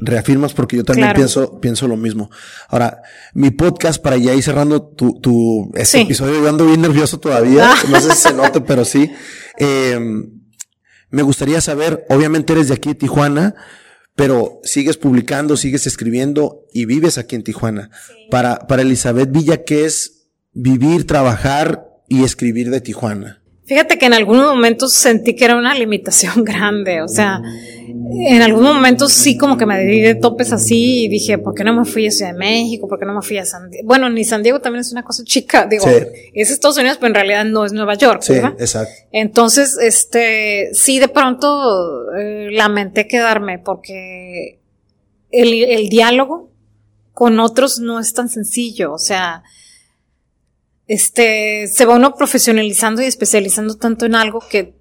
reafirmas porque yo también pienso, pienso lo mismo. Ahora, mi podcast para ya ir cerrando tu, tu este episodio, yo ando bien nervioso todavía, ah. no sé si se note, pero sí. Em, me gustaría saber, obviamente eres de aquí de Tijuana, pero sigues publicando, sigues escribiendo y vives aquí en Tijuana. Para, para Elizabeth Villa, ¿qué es vivir, trabajar y escribir de Tijuana? Fíjate que en algunos momentos sentí que era una limitación grande, o sea, en algunos momentos sí como que me di de topes así y dije, ¿por qué no me fui a Ciudad de México? ¿Por qué no me fui a San Diego? Bueno, ni San Diego también es una cosa chica, digo, es Estados Unidos, pero en realidad no es Nueva York, sí, exacto. Entonces, este, sí de pronto eh, lamenté quedarme porque el, el diálogo con otros no es tan sencillo, o sea, este, se va uno profesionalizando y especializando tanto en algo que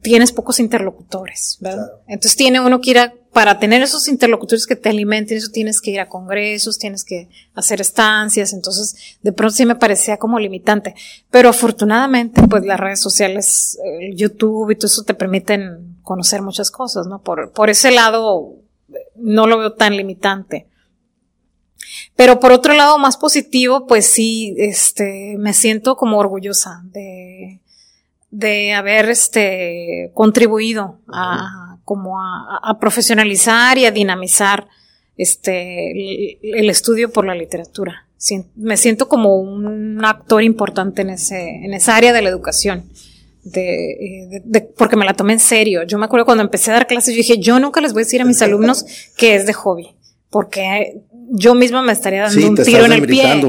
tienes pocos interlocutores, ¿verdad? Entonces tiene uno que ir a, para tener esos interlocutores que te alimenten, eso tienes que ir a congresos, tienes que hacer estancias, entonces de pronto sí me parecía como limitante, pero afortunadamente pues las redes sociales, el YouTube y todo eso te permiten conocer muchas cosas, ¿no? Por, por ese lado no lo veo tan limitante. Pero por otro lado, más positivo, pues sí, este, me siento como orgullosa de, de haber, este, contribuido a, como a, profesionalizar y a dinamizar, este, el, estudio por la literatura. me siento como un actor importante en ese, en esa área de la educación. De, de, porque me la tomé en serio. Yo me acuerdo cuando empecé a dar clases, yo dije, yo nunca les voy a decir a mis alumnos que es de hobby, porque yo misma me estaría dando un tiro en el pie.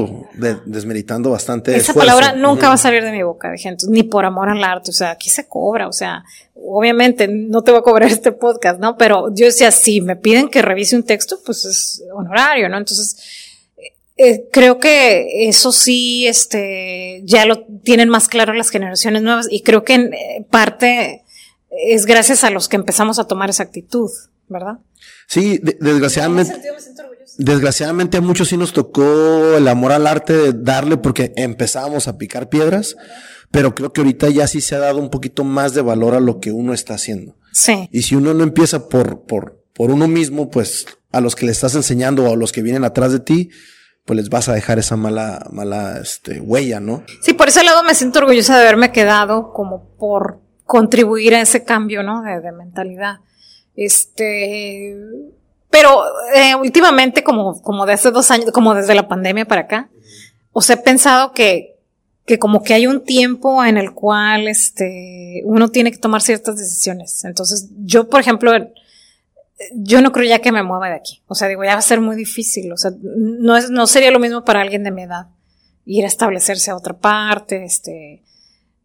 desmeritando bastante. Esa palabra nunca va a salir de mi boca, de gente, ni por amor al arte. O sea, aquí se cobra. O sea, obviamente no te voy a cobrar este podcast, ¿no? Pero yo decía, si me piden que revise un texto, pues es honorario, ¿no? Entonces, eh, creo que eso sí, este, ya lo tienen más claro las generaciones nuevas y creo que en eh, parte es gracias a los que empezamos a tomar esa actitud, ¿verdad? Sí, desgraciadamente. Desgraciadamente a muchos sí nos tocó el amor al arte de darle porque empezábamos a picar piedras, pero creo que ahorita ya sí se ha dado un poquito más de valor a lo que uno está haciendo. Sí. Y si uno no empieza por, por, por uno mismo, pues a los que le estás enseñando o a los que vienen atrás de ti, pues les vas a dejar esa mala, mala, este, huella, ¿no? Sí, por ese lado me siento orgullosa de haberme quedado como por contribuir a ese cambio, ¿no? De, de mentalidad. Este, pero eh, últimamente, como, como de hace dos años, como desde la pandemia para acá, os he pensado que, que como que hay un tiempo en el cual este, uno tiene que tomar ciertas decisiones. Entonces, yo, por ejemplo, yo no creo ya que me mueva de aquí. O sea, digo, ya va a ser muy difícil. O sea, no, es, no sería lo mismo para alguien de mi edad ir a establecerse a otra parte, este,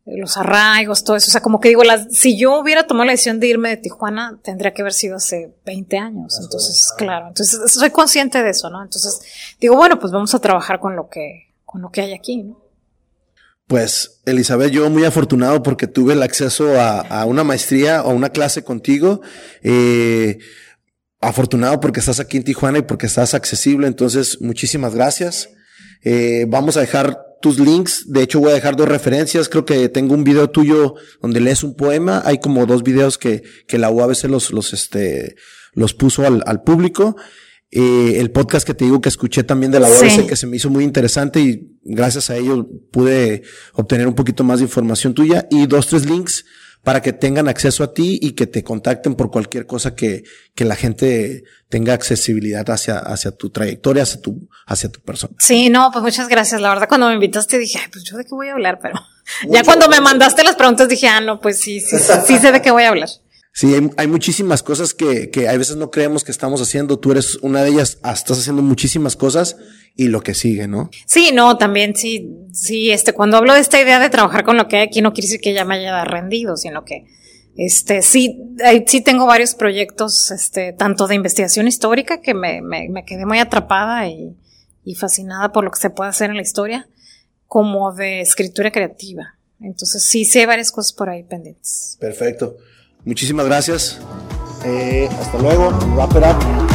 los arraigos, todo eso. O sea, como que digo, las, si yo hubiera tomado la decisión de irme de Tijuana, tendría que haber sido hace 20 años. Entonces, claro, entonces soy consciente de eso, ¿no? Entonces, digo, bueno, pues vamos a trabajar con lo que, con lo que hay aquí, ¿no? Pues, Elizabeth, yo muy afortunado porque tuve el acceso a, a una maestría o una clase contigo. Eh, afortunado porque estás aquí en Tijuana y porque estás accesible. Entonces, muchísimas gracias. Eh, vamos a dejar tus links. De hecho, voy a dejar dos referencias. Creo que tengo un video tuyo donde lees un poema. Hay como dos videos que, que la UABC los, los, este, los puso al, al público. Eh, el podcast que te digo que escuché también de la UABC que se me hizo muy interesante y gracias a ello pude obtener un poquito más de información tuya y dos, tres links para que tengan acceso a ti y que te contacten por cualquier cosa que, que la gente tenga accesibilidad hacia, hacia tu trayectoria, hacia tu, hacia tu persona. Sí, no, pues muchas gracias. La verdad, cuando me invitaste dije, ay, pues yo de qué voy a hablar, pero ya cuando me mandaste las preguntas dije, ah, no, pues sí, sí, sí sé de qué voy a hablar. Sí, hay, hay, muchísimas cosas que, que a veces no creemos que estamos haciendo. Tú eres una de ellas, ah, estás haciendo muchísimas cosas y lo que sigue, ¿no? Sí, no, también sí, sí, este, cuando hablo de esta idea de trabajar con lo que hay aquí, no quiere decir que ya me haya rendido, sino que, este, sí, sí tengo varios proyectos, este, tanto de investigación histórica, que me, me, me quedé muy atrapada y, y fascinada por lo que se puede hacer en la historia, como de escritura creativa. Entonces sí, sé varias cosas por ahí pendientes. Perfecto. Muchísimas gracias. Eh, hasta luego. Wrap.